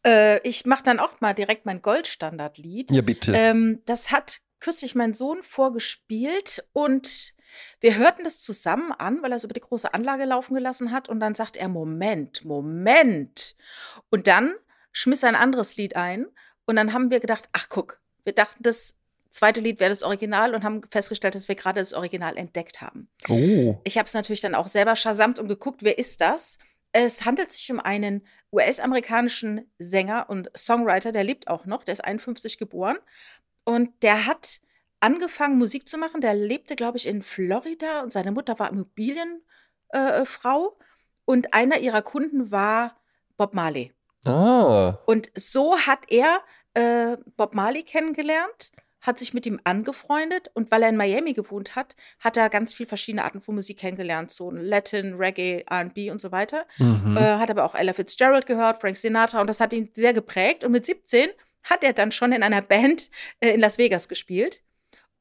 Äh, ich mache dann auch mal direkt mein Goldstandardlied. Ja, bitte. Ähm, das hat kürzlich mein Sohn vorgespielt und wir hörten das zusammen an, weil er es über die große Anlage laufen gelassen hat. Und dann sagt er: Moment, Moment. Und dann schmiss er ein anderes Lied ein. Und dann haben wir gedacht: Ach, guck, wir dachten, das zweite Lied wäre das Original und haben festgestellt, dass wir gerade das Original entdeckt haben. oh. Ich habe es natürlich dann auch selber schasamt und geguckt, wer ist das? Es handelt sich um einen US-amerikanischen Sänger und Songwriter, der lebt auch noch, der ist 51 geboren und der hat angefangen Musik zu machen. Der lebte, glaube ich, in Florida und seine Mutter war Immobilienfrau äh, und einer ihrer Kunden war Bob Marley. Ah. Und so hat er äh, Bob Marley kennengelernt, hat sich mit ihm angefreundet und weil er in Miami gewohnt hat, hat er ganz viel verschiedene Arten von Musik kennengelernt, so Latin, Reggae, R&B und so weiter. Mhm. Äh, hat aber auch Ella Fitzgerald gehört, Frank Sinatra und das hat ihn sehr geprägt. Und mit 17 hat er dann schon in einer *laughs* Band äh, in Las Vegas gespielt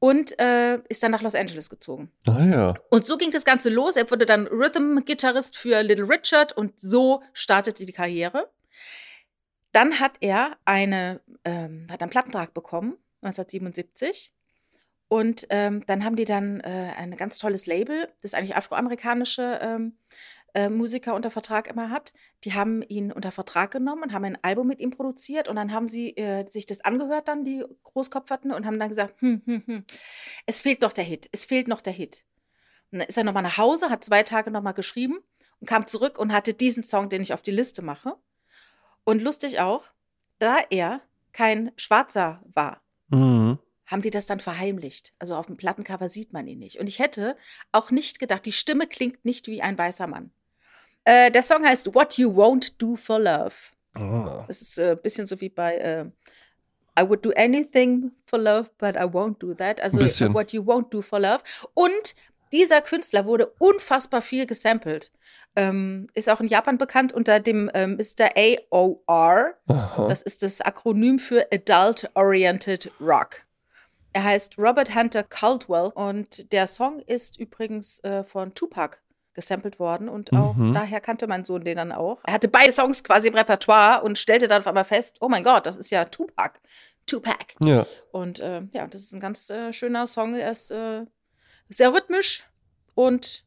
und äh, ist dann nach Los Angeles gezogen. ah ja. Und so ging das Ganze los. Er wurde dann Rhythm-Gitarrist für Little Richard und so startete die Karriere. Dann hat er eine, ähm, hat einen Plattentrag bekommen, 1977. Und ähm, dann haben die dann äh, ein ganz tolles Label, das eigentlich afroamerikanische ähm, äh, Musiker unter Vertrag immer hat. Die haben ihn unter Vertrag genommen und haben ein Album mit ihm produziert und dann haben sie äh, sich das angehört, dann die Großkopferten, und haben dann gesagt, hm, hm, hm, es fehlt noch der Hit, es fehlt noch der Hit. Und dann ist er nochmal nach Hause, hat zwei Tage nochmal geschrieben und kam zurück und hatte diesen Song, den ich auf die Liste mache. Und lustig auch, da er kein Schwarzer war, mhm. haben die das dann verheimlicht. Also auf dem Plattencover sieht man ihn nicht. Und ich hätte auch nicht gedacht, die Stimme klingt nicht wie ein weißer Mann. Äh, der Song heißt What You Won't Do for Love. Oh. Das ist ein äh, bisschen so wie bei äh, I would do anything for love, but I won't do that. Also What You Won't Do for Love. Und dieser Künstler wurde unfassbar viel gesampelt. Ähm, ist auch in Japan bekannt unter dem ähm, Mr. AOR. Aha. Das ist das Akronym für Adult Oriented Rock. Er heißt Robert Hunter Caldwell und der Song ist übrigens äh, von Tupac gesampelt worden und auch mhm. daher kannte mein Sohn den dann auch. Er hatte beide Songs quasi im Repertoire und stellte dann auf einmal fest, oh mein Gott, das ist ja Tupac. Tupac. Ja. Und äh, ja, das ist ein ganz äh, schöner Song. Er ist äh, sehr rhythmisch und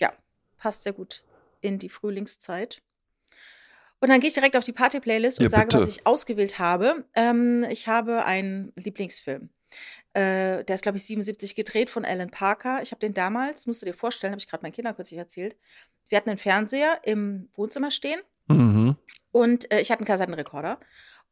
ja, passt sehr gut in die Frühlingszeit. Und dann gehe ich direkt auf die Party-Playlist und ja, sage, was ich ausgewählt habe. Ähm, ich habe einen Lieblingsfilm. Äh, der ist, glaube ich, 77 gedreht von Alan Parker. Ich habe den damals, musst du dir vorstellen, habe ich gerade meinen Kindern kürzlich erzählt. Wir hatten einen Fernseher im Wohnzimmer stehen mhm. und äh, ich hatte einen Kassettenrekorder.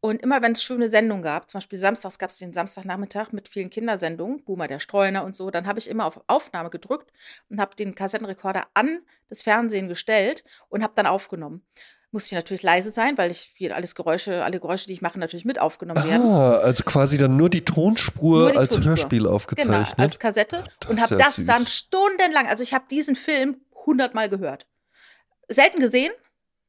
Und immer wenn es schöne Sendungen gab, zum Beispiel samstags gab es den Samstagnachmittag mit vielen Kindersendungen, Boomer der Streuner und so, dann habe ich immer auf Aufnahme gedrückt und habe den Kassettenrekorder an das Fernsehen gestellt und habe dann aufgenommen muss ich natürlich leise sein, weil ich hier alles Geräusche, alle Geräusche, die ich mache, natürlich mit aufgenommen werden. Ah, also quasi dann nur die Tonspur nur die als Tonspur. Hörspiel aufgezeichnet. Genau, als Kassette das und habe das süß. dann stundenlang, also ich habe diesen Film hundertmal gehört. Selten gesehen,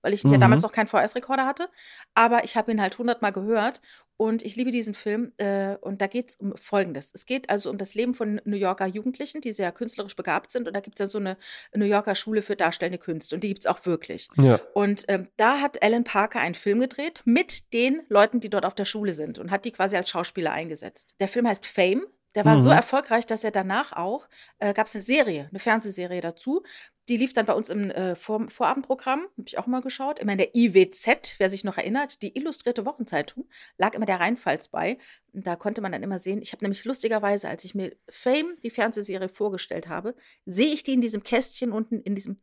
weil ich mhm. ja damals noch keinen VS-Rekorder hatte. Aber ich habe ihn halt hundertmal gehört und ich liebe diesen Film. Äh, und da geht es um Folgendes. Es geht also um das Leben von New Yorker Jugendlichen, die sehr künstlerisch begabt sind. Und da gibt es ja so eine New Yorker Schule für darstellende Künste. Und die gibt es auch wirklich. Ja. Und ähm, da hat Alan Parker einen Film gedreht mit den Leuten, die dort auf der Schule sind und hat die quasi als Schauspieler eingesetzt. Der Film heißt Fame. Der war mhm. so erfolgreich, dass er danach auch, äh, gab es eine Serie, eine Fernsehserie dazu. Die lief dann bei uns im äh, Vor Vorabendprogramm, habe ich auch mal geschaut, immer in der IWZ, wer sich noch erinnert, die illustrierte Wochenzeitung, lag immer der Rheinpfalz bei. Und da konnte man dann immer sehen, ich habe nämlich lustigerweise, als ich mir Fame, die Fernsehserie, vorgestellt habe, sehe ich die in diesem Kästchen unten in, diesem,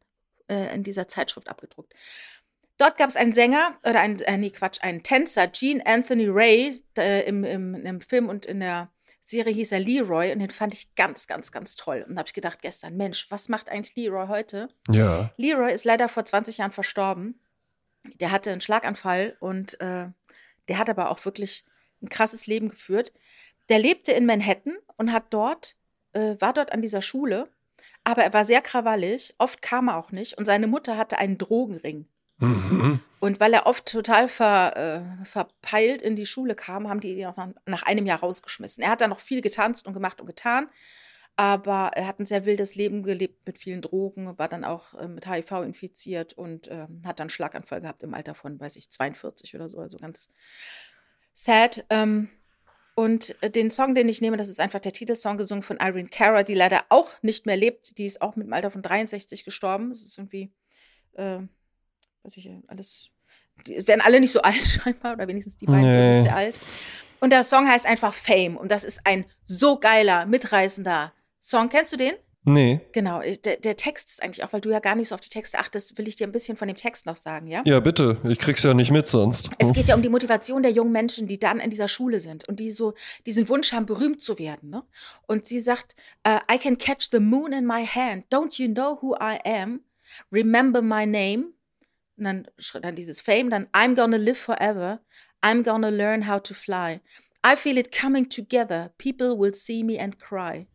äh, in dieser Zeitschrift abgedruckt. Dort gab es einen Sänger, oder einen, äh, nee, Quatsch, einen Tänzer, Gene Anthony Ray, äh, im, im, im Film und in der Serie hieß er Leroy und den fand ich ganz, ganz, ganz toll. Und da habe ich gedacht gestern, Mensch, was macht eigentlich Leroy heute? Ja. Leroy ist leider vor 20 Jahren verstorben. Der hatte einen Schlaganfall und äh, der hat aber auch wirklich ein krasses Leben geführt. Der lebte in Manhattan und hat dort, äh, war dort an dieser Schule, aber er war sehr krawallig, oft kam er auch nicht und seine Mutter hatte einen Drogenring. Mhm. Und weil er oft total ver, äh, verpeilt in die Schule kam, haben die ihn auch nach einem Jahr rausgeschmissen. Er hat dann noch viel getanzt und gemacht und getan, aber er hat ein sehr wildes Leben gelebt mit vielen Drogen, war dann auch äh, mit HIV infiziert und äh, hat dann Schlaganfall gehabt im Alter von, weiß ich, 42 oder so, also ganz sad. Ähm, und äh, den Song, den ich nehme, das ist einfach der Titelsong gesungen von Irene Cara, die leider auch nicht mehr lebt. Die ist auch mit dem Alter von 63 gestorben. Das ist irgendwie äh, weiß ich, alles, die werden alle nicht so *laughs* alt scheinbar, oder wenigstens die beiden nee. sind sehr alt. Und der Song heißt einfach Fame und das ist ein so geiler, mitreißender Song. Kennst du den? Nee. Genau, der, der, Text ist eigentlich auch, weil du ja gar nicht so auf die Texte achtest, will ich dir ein bisschen von dem Text noch sagen, ja? Ja, bitte. Ich krieg's ja nicht mit sonst. Es geht ja um die Motivation der jungen Menschen, die dann in dieser Schule sind und die so diesen Wunsch haben, berühmt zu werden. Ne? Und sie sagt, uh, I can catch the moon in my hand. Don't you know who I am? Remember my name? Und dann, dann dieses Fame, dann I'm gonna live forever. I'm gonna learn how to fly. I feel it coming together. People will see me and cry.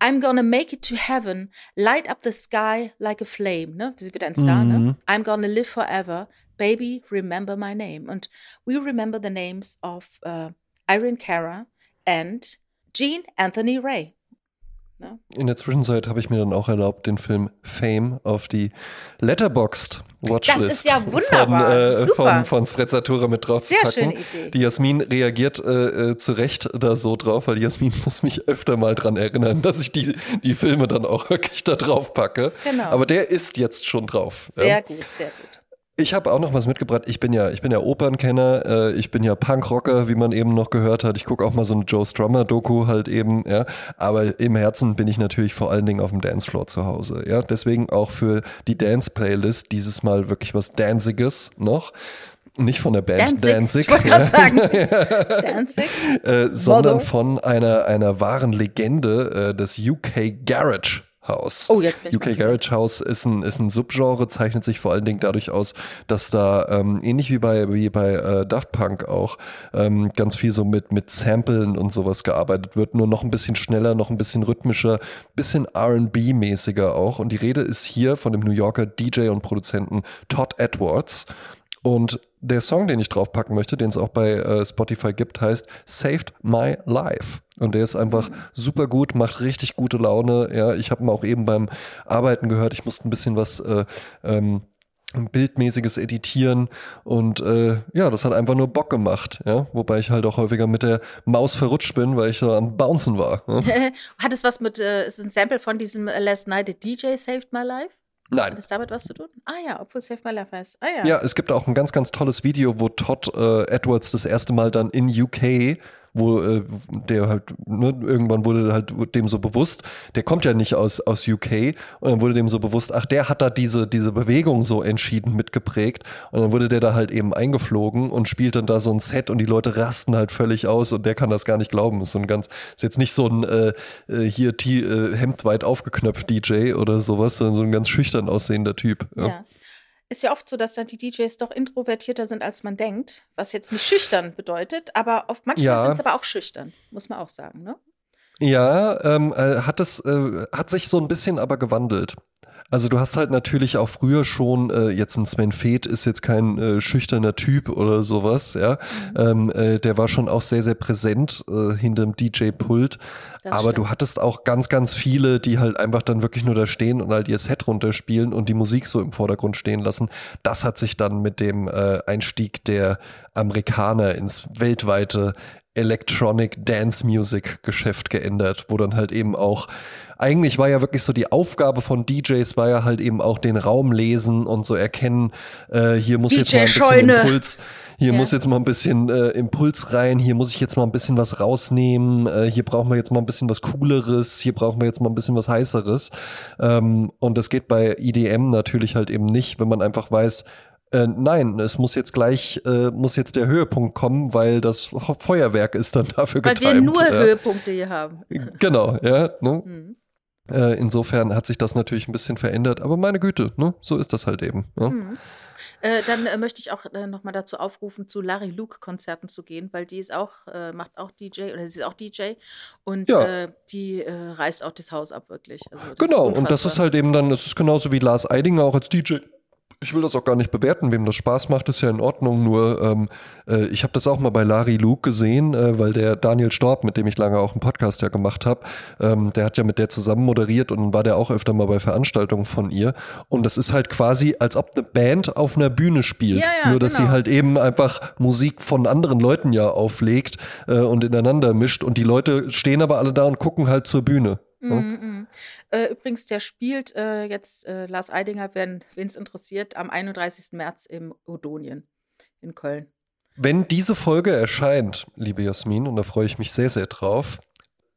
I'm gonna make it to heaven, light up the sky like a flame. Ne? Sie wird ein Star, ne? mhm. ne? I'm gonna live forever. Baby, remember my name. Und we remember the names of uh, Irene Cara and Gene Anthony Ray. Ne? In der Zwischenzeit habe ich mir dann auch erlaubt, den Film Fame auf die Letterboxd Watchlist das ist ja wunderbar. von, äh, von, von Sprezzatura mit drauf Sehr zu packen. schöne Idee. Die Jasmin reagiert äh, äh, zu Recht da so drauf, weil Jasmin muss mich öfter mal dran erinnern, dass ich die, die Filme dann auch wirklich da drauf packe. Genau. Aber der ist jetzt schon drauf. Sehr ja. gut, sehr gut. Ich habe auch noch was mitgebracht. Ich bin ja, ich bin ja Opernkenner, äh, ich bin ja Punkrocker, wie man eben noch gehört hat. Ich gucke auch mal so eine Joe Strummer-Doku halt eben, ja. Aber im Herzen bin ich natürlich vor allen Dingen auf dem Dancefloor zu Hause, ja. Deswegen auch für die Dance-Playlist dieses Mal wirklich was Danziges noch. Nicht von der Band Danzig. Danzig, Ich gerade sagen. *laughs* Danzig. äh, sondern von einer, einer wahren Legende äh, des UK Garage. House. Oh, jetzt bin ich UK Garage House ist ein, ist ein Subgenre, zeichnet sich vor allen Dingen dadurch aus, dass da ähm, ähnlich wie bei, wie bei äh, Daft Punk auch ähm, ganz viel so mit, mit Samplen und sowas gearbeitet wird, nur noch ein bisschen schneller, noch ein bisschen rhythmischer, bisschen RB-mäßiger auch. Und die Rede ist hier von dem New Yorker DJ und Produzenten Todd Edwards. Und der Song, den ich draufpacken möchte, den es auch bei äh, Spotify gibt, heißt Saved My Life. Und der ist einfach super gut, macht richtig gute Laune. Ja, ich habe ihn auch eben beim Arbeiten gehört. Ich musste ein bisschen was äh, ähm, bildmäßiges editieren und äh, ja, das hat einfach nur Bock gemacht, ja, wobei ich halt auch häufiger mit der Maus verrutscht bin, weil ich so am Bouncen war. Ja? *laughs* Hat es was mit, äh, ist ein Sample von diesem äh, Last Night a DJ Saved My Life? Nein. Hat es damit was zu tun? Ah ja, obwohl Saved My Life heißt. Ah ja. Ja, es gibt auch ein ganz, ganz tolles Video, wo Todd äh, Edwards das erste Mal dann in UK wo äh, der halt, ne, irgendwann wurde halt dem so bewusst, der kommt ja nicht aus, aus UK und dann wurde dem so bewusst, ach, der hat da diese, diese Bewegung so entschieden mitgeprägt und dann wurde der da halt eben eingeflogen und spielt dann da so ein Set und die Leute rasten halt völlig aus und der kann das gar nicht glauben. Ist so ein ganz, ist jetzt nicht so ein äh, äh, hier T äh, Hemd weit aufgeknöpft DJ oder sowas, sondern so ein ganz schüchtern aussehender Typ. Ja. Ja. Ist ja oft so, dass dann die DJs doch introvertierter sind, als man denkt, was jetzt nicht schüchtern bedeutet, aber oft manchmal Ja. sind es aber auch schüchtern, muss man auch sagen, ne? Ja, ähm, äh, hat es äh, hat sich so ein bisschen aber gewandelt. Also du hast halt natürlich auch früher schon, äh, jetzt ein Sven Feth ist jetzt kein äh, schüchterner Typ oder sowas, ja. Ähm, äh, der war schon auch sehr, sehr präsent äh, hinterm DJ-Pult. Das Aber du stimmt. hattest auch ganz, ganz viele, die halt einfach dann wirklich nur da stehen und halt ihr Set runterspielen und die Musik so im Vordergrund stehen lassen. Das hat sich dann mit dem äh, Einstieg der Amerikaner ins weltweite Electronic Dance Music Geschäft geändert, wo dann halt eben auch eigentlich war ja wirklich so die Aufgabe von DJs war ja halt eben auch den Raum lesen und so erkennen, äh, hier muss jetzt mal ein bisschen DJ-Scheune. Impuls, hier Ja. muss jetzt mal ein bisschen äh, Impuls rein, hier muss ich jetzt mal ein bisschen was rausnehmen, äh, hier brauchen wir jetzt mal ein bisschen was Cooleres, hier brauchen wir jetzt mal ein bisschen was Heißeres. Ähm, und das geht bei EDM natürlich halt eben nicht, wenn man einfach weiß, äh, nein, es muss jetzt gleich, äh, muss jetzt der Höhepunkt kommen, weil das Fe- Feuerwerk ist dann dafür Weil getimt. wir nur ja. Höhepunkte hier haben. Genau, ja. Ne? Mhm. Äh, insofern hat sich das natürlich ein bisschen verändert, aber meine Güte, ne? so ist das halt eben. Ja? Mhm. Äh, dann äh, möchte ich auch äh, nochmal dazu aufrufen, zu Larry Luke Konzerten zu gehen, weil die ist auch, äh, macht auch DJ oder sie ist auch DJ und Ja. äh, die äh, reißt auch das Haus ab, wirklich. Also, das Genau, und das ist halt eben dann, das ist genauso wie Lars Eidinger auch als DJ. Ich will das auch gar nicht bewerten, wem das Spaß macht, ist ja in Ordnung. Nur ähm, äh, ich habe das auch mal bei Larry Luke gesehen, äh, weil der Daniel Storb, mit dem ich lange auch einen Podcast ja gemacht habe, ähm, der hat ja mit der zusammen moderiert und war der auch öfter mal bei Veranstaltungen von ihr. Und das ist halt quasi, als ob eine Band auf einer Bühne spielt. Ja, ja, Nur dass sie genau. halt eben einfach Musik von anderen Leuten ja auflegt äh, und ineinander mischt. Und die Leute stehen aber alle da und gucken halt zur Bühne. Mhm, mhm. Äh, übrigens, der spielt äh, jetzt äh, Lars Eidinger, wenn es interessiert, am 31. März im Odonien in Köln. Wenn diese Folge erscheint, liebe Jasmin, und da freue ich mich sehr, sehr drauf,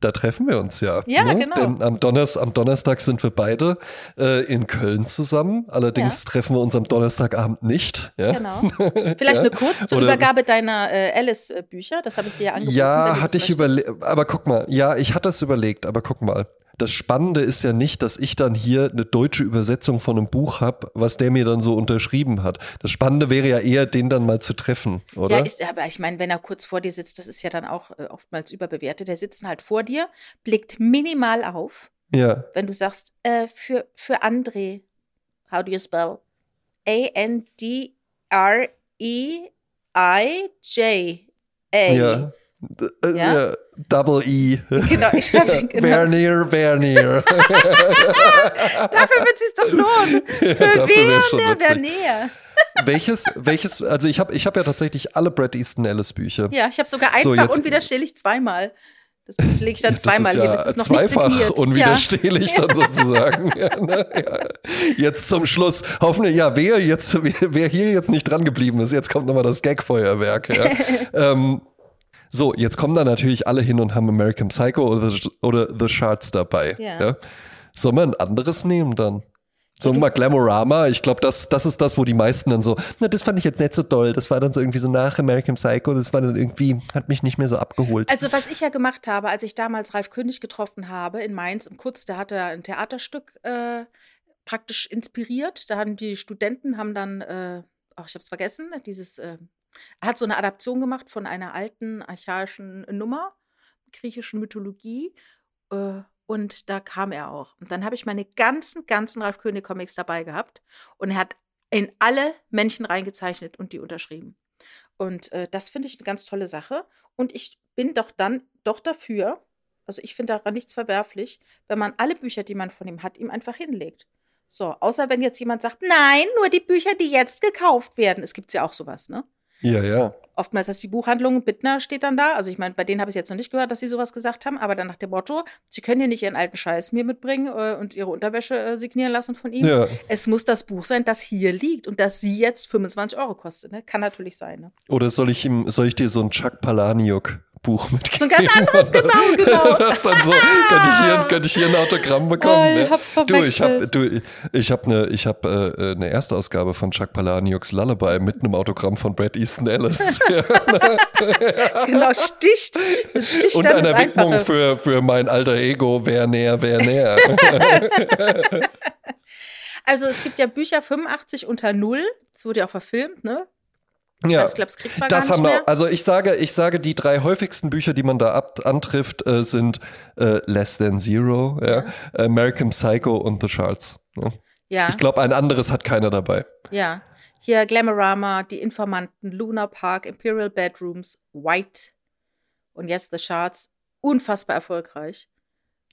da treffen wir uns ja. Ja, ne? genau. Denn am, Donners, am Donnerstag sind wir beide äh, in Köln zusammen. Allerdings treffen wir uns am Donnerstagabend nicht. Ja? Genau. *laughs* Vielleicht Ja. eine kurz zur Oder- Übergabe deiner äh, Alice-Bücher. Das habe ich dir ja angeboten. Ja, hatte das ich überlegt. Aber guck mal, ja, ich hatte es überlegt, aber guck mal. Das Spannende ist ja nicht, dass ich dann hier eine deutsche Übersetzung von einem Buch habe, was der mir dann so unterschrieben hat. Das Spannende wäre ja eher, den dann mal zu treffen, oder? Ja, ist, aber ich meine, wenn er kurz vor dir sitzt, das ist ja dann auch äh, oftmals überbewertet. Der sitzt halt vor dir, blickt minimal auf, ja. wenn du sagst, äh, für, für André, how do you spell? A-N-D-R-E-I-J-A. Ja. Äh, ja? Double E. Genau, ich schreibe *laughs* genau. Vernier, Vernier. *laughs* *laughs* Dafür wird es sich doch lohnen. Für Werner, Vernier. welches, welches, also ich habe ich hab ja tatsächlich alle Brad Easton Ellis Bücher. Ja, ich habe sogar einfach so, jetzt, unwiderstehlich zweimal. Das lege ich dann zweimal ja hin. Das ist noch zweifach nicht unwiderstehlich ja. dann *laughs* sozusagen. ja, ne? Jetzt zum Schluss. Hoffentlich, ja, wer jetzt, wer hier jetzt nicht dran geblieben ist, jetzt kommt nochmal das Gagfeuerwerk. *laughs* ähm, so, jetzt kommen da natürlich alle hin und haben American Psycho oder, oder The Shards dabei. Ja. Soll man ein anderes nehmen dann? So mal Glamorama, ich glaube, das, das ist das, wo die meisten dann so, na, das fand ich jetzt nicht so doll. Das war dann so irgendwie so nach American Psycho, das war dann irgendwie, hat mich nicht mehr so abgeholt. Also, was ich ja gemacht habe, als ich damals Ralf König getroffen habe in Mainz im Kurz, der hatte ein Theaterstück äh, praktisch inspiriert. Da haben die Studenten haben dann, äh, ach, ich habe es vergessen, dieses, äh, hat so eine Adaption gemacht von einer alten archaischen Nummer, griechischen Mythologie. Äh, und da kam er auch. Und dann habe ich meine ganzen, ganzen Ralf König Comics dabei gehabt. Und er hat in alle Männchen reingezeichnet und die unterschrieben. Und äh, das finde ich eine ganz tolle Sache. Und ich bin doch dann doch dafür, also ich finde daran nichts verwerflich, wenn man alle Bücher, die man von ihm hat, ihm einfach hinlegt. So, außer wenn jetzt jemand sagt, nein, nur die Bücher, die jetzt gekauft werden. Es gibt ja auch sowas, ne? Ja, ja. Oftmals ist die Buchhandlung, Bittner steht dann da. Also ich meine, bei denen habe ich jetzt noch nicht gehört, dass sie sowas gesagt haben, aber dann nach dem Motto, sie können hier nicht ihren alten Scheiß mir mitbringen äh, und ihre Unterwäsche äh, signieren lassen von ihm. Ja. Es muss das Buch sein, das hier liegt und das sie jetzt 25 Euro kostet. Ne? Kann natürlich sein. Ne? Oder soll ich ihm, soll ich dir so einen Chuck Palaniuk Buch mitgegeben. So ein ganz anderes, genau, genau. *laughs* das dann so, könnte ich hier, könnte ich hier ein Autogramm bekommen. Oh, ich hab's du, ich habe du, ich hab eine ich hab, äh, eine Erstausgabe von Chuck Palahniuks Lullaby mit einem Autogramm von Brad Easton Ellis. *laughs* genau, sticht. Sticht Und einer Widmung für, für mein alter Ego, wer näher, wer näher. *laughs* also es gibt ja Bücher 85 unter Null. Das wurde ja auch verfilmt, ne? Ja, ich glaube, es kriegt man das haben wir. Also ich sage, ich sage, die drei häufigsten Bücher, die man da ab, antrifft, äh, sind äh, Less Than Zero, ja, ja. American Psycho und The Shards. Ja. ja. Ich glaube, ein anderes hat keiner dabei. Ja. Hier Glamorama, Die Informanten, Luna Park, Imperial Bedrooms, White und jetzt The Shards. Unfassbar erfolgreich.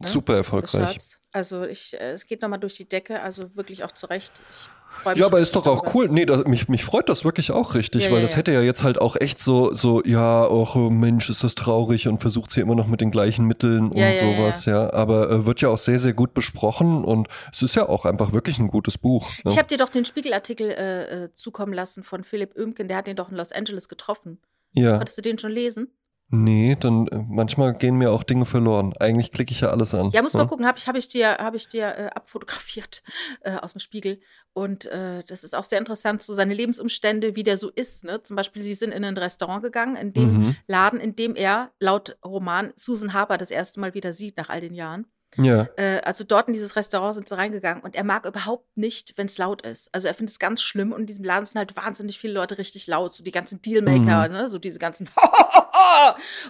Ne? Super erfolgreich. Also ich, äh, es geht nochmal durch die Decke, also wirklich auch zurecht. Ich ja, aber ist doch auch cool. Nee, das, mich, mich freut das wirklich auch richtig, ja, weil ja, das ja. hätte ja jetzt halt auch echt so, so ja, auch oh Mensch, ist das traurig und versucht sie immer noch mit den gleichen Mitteln und sowas, ja. Aber äh, wird ja auch sehr, sehr gut besprochen und es ist ja auch einfach wirklich ein gutes Buch. Ne? Ich habe dir doch den Spiegelartikel äh, äh, zukommen lassen von Philipp Oemken, der hat den doch in Los Angeles getroffen. Ja. Konntest du den schon lesen? Nee, dann äh, manchmal gehen mir auch Dinge verloren. Eigentlich klicke ich ja alles an. Ja, muss ja? mal gucken, habe ich, hab ich dir, hab ich dir äh, abfotografiert *laughs* äh, aus dem Spiegel. Und äh, das ist auch sehr interessant, so seine Lebensumstände, wie der so ist. Ne? Zum Beispiel, sie sind in ein Restaurant gegangen, in dem mhm. Laden, in dem er laut Roman Susan Harper das erste Mal wieder sieht nach all den Jahren. Ja. Äh, also dort in dieses Restaurant sind sie reingegangen und er mag überhaupt nicht, wenn es laut ist. Also er findet es ganz schlimm und in diesem Laden sind halt wahnsinnig viele Leute richtig laut, so die ganzen Dealmaker, mhm. ne? so diese ganzen *laughs*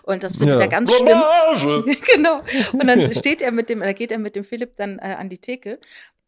und das findet ja. er ganz Blamage. schlimm. *laughs* genau. Und dann steht er mit dem, da geht er mit dem Philipp dann äh, an die Theke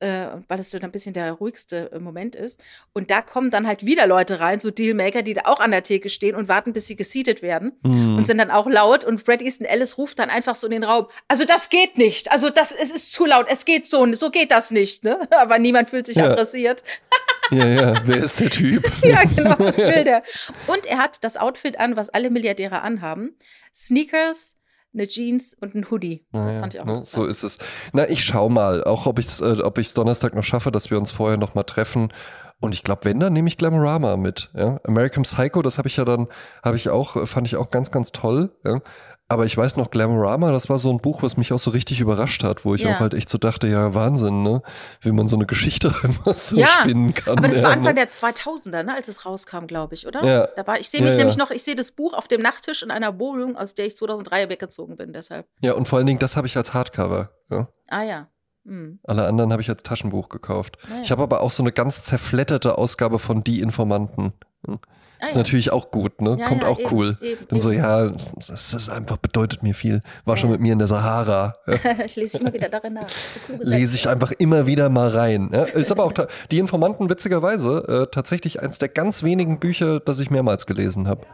äh, weil das so ein bisschen der ruhigste äh, Moment ist. Und da kommen dann halt wieder Leute rein, so Dealmaker, die da auch an der Theke stehen und warten, bis sie geseatet werden mhm. und sind dann auch laut. Und Brad Easton Ellis ruft dann einfach so in den Raum: Also, das geht nicht. Also, das es ist zu laut. Es geht so, so geht das nicht. Ne? *laughs* Aber niemand fühlt sich ja. adressiert. *laughs* ja, ja, wer ist der Typ? *laughs* ja, genau, was *laughs* will der? Und er hat das Outfit an, was alle Milliardäre anhaben: Sneakers, eine Jeans und ein Hoodie. Das naja, fand ich auch ne, So ist es. Na, ich schau mal, auch ob ich es äh, ob Donnerstag noch schaffe, dass wir uns vorher noch mal treffen. Und ich glaube, wenn, dann nehme ich Glamorama mit. Ja? American Psycho, das habe ich ja dann, habe ich auch, fand ich auch ganz, ganz toll. Ja? Aber ich weiß noch, Glamorama, das war so ein Buch, was mich auch so richtig überrascht hat, wo ich ja. auch halt echt so dachte, ja, Wahnsinn, ne? Wie man so eine Geschichte *laughs* einfach so ja, spinnen kann. Aber das ja, war Anfang ne? der 2000er, ne, als es rauskam, glaube ich, oder? Ja. Da war, ich sehe mich nämlich noch, ich sehe das Buch auf dem Nachttisch in einer Wohnung, aus der ich 2003 weggezogen bin, deshalb. Ja, und vor allen Dingen, das habe ich als Hardcover. Ja. Ah ja. Mhm. Alle anderen habe ich als Taschenbuch gekauft. Ah, ich habe aber auch so eine ganz zerfletterte Ausgabe von Die Informanten. Hm. Ah, ist ja. natürlich auch gut, ne? Ja, Kommt ja, auch eben, cool. Eben, Dann so, ja, das ist einfach, bedeutet mir viel. War schon mit mir in der Sahara. *laughs* ich lese immer wieder darin nach. *laughs* lese ich einfach immer wieder mal rein. Ist aber auch, die Informanten witzigerweise, äh, tatsächlich eins der ganz wenigen Bücher, das ich mehrmals gelesen habe.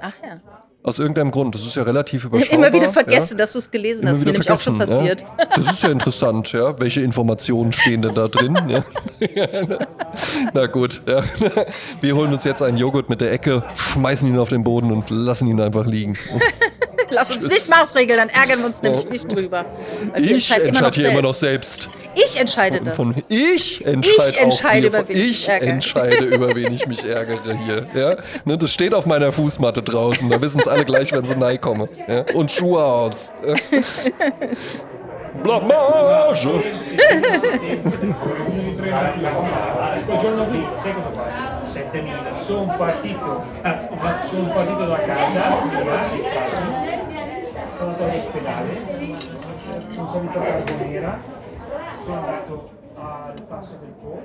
Ach ja. Aus irgendeinem Grund. Das ist ja relativ überschaubar. Immer wieder vergessen, ja? dass du es gelesen hast. Mir nämlich auch schon passiert. Ja? Das ist ja interessant, ja. Welche Informationen stehen denn da drin? ja. *laughs* Na gut, ja. Wir holen uns jetzt einen Joghurt mit der Ecke, schmeißen ihn auf den Boden und lassen ihn einfach liegen. *laughs* Lass uns nicht Maßregeln, dann ärgern wir uns nämlich nicht drüber. Ich entscheide hier immer noch selbst. Ich entscheide das. Von, ich entscheide, ich entscheide über wen ich, ich entscheide über wen ich mich ärgere hier. Ja? Ne, das steht auf meiner Fußmatte draußen. Da wissen es alle gleich, wenn sie nahe kommen. Ja? Und Schuhe aus. Blamage! Quel giorno qui, sai cosa fa? 7000. Sono partito, sono partito da casa, sono andato all'ospedale, sono salito a Carbonera, sono andato al passo del Po,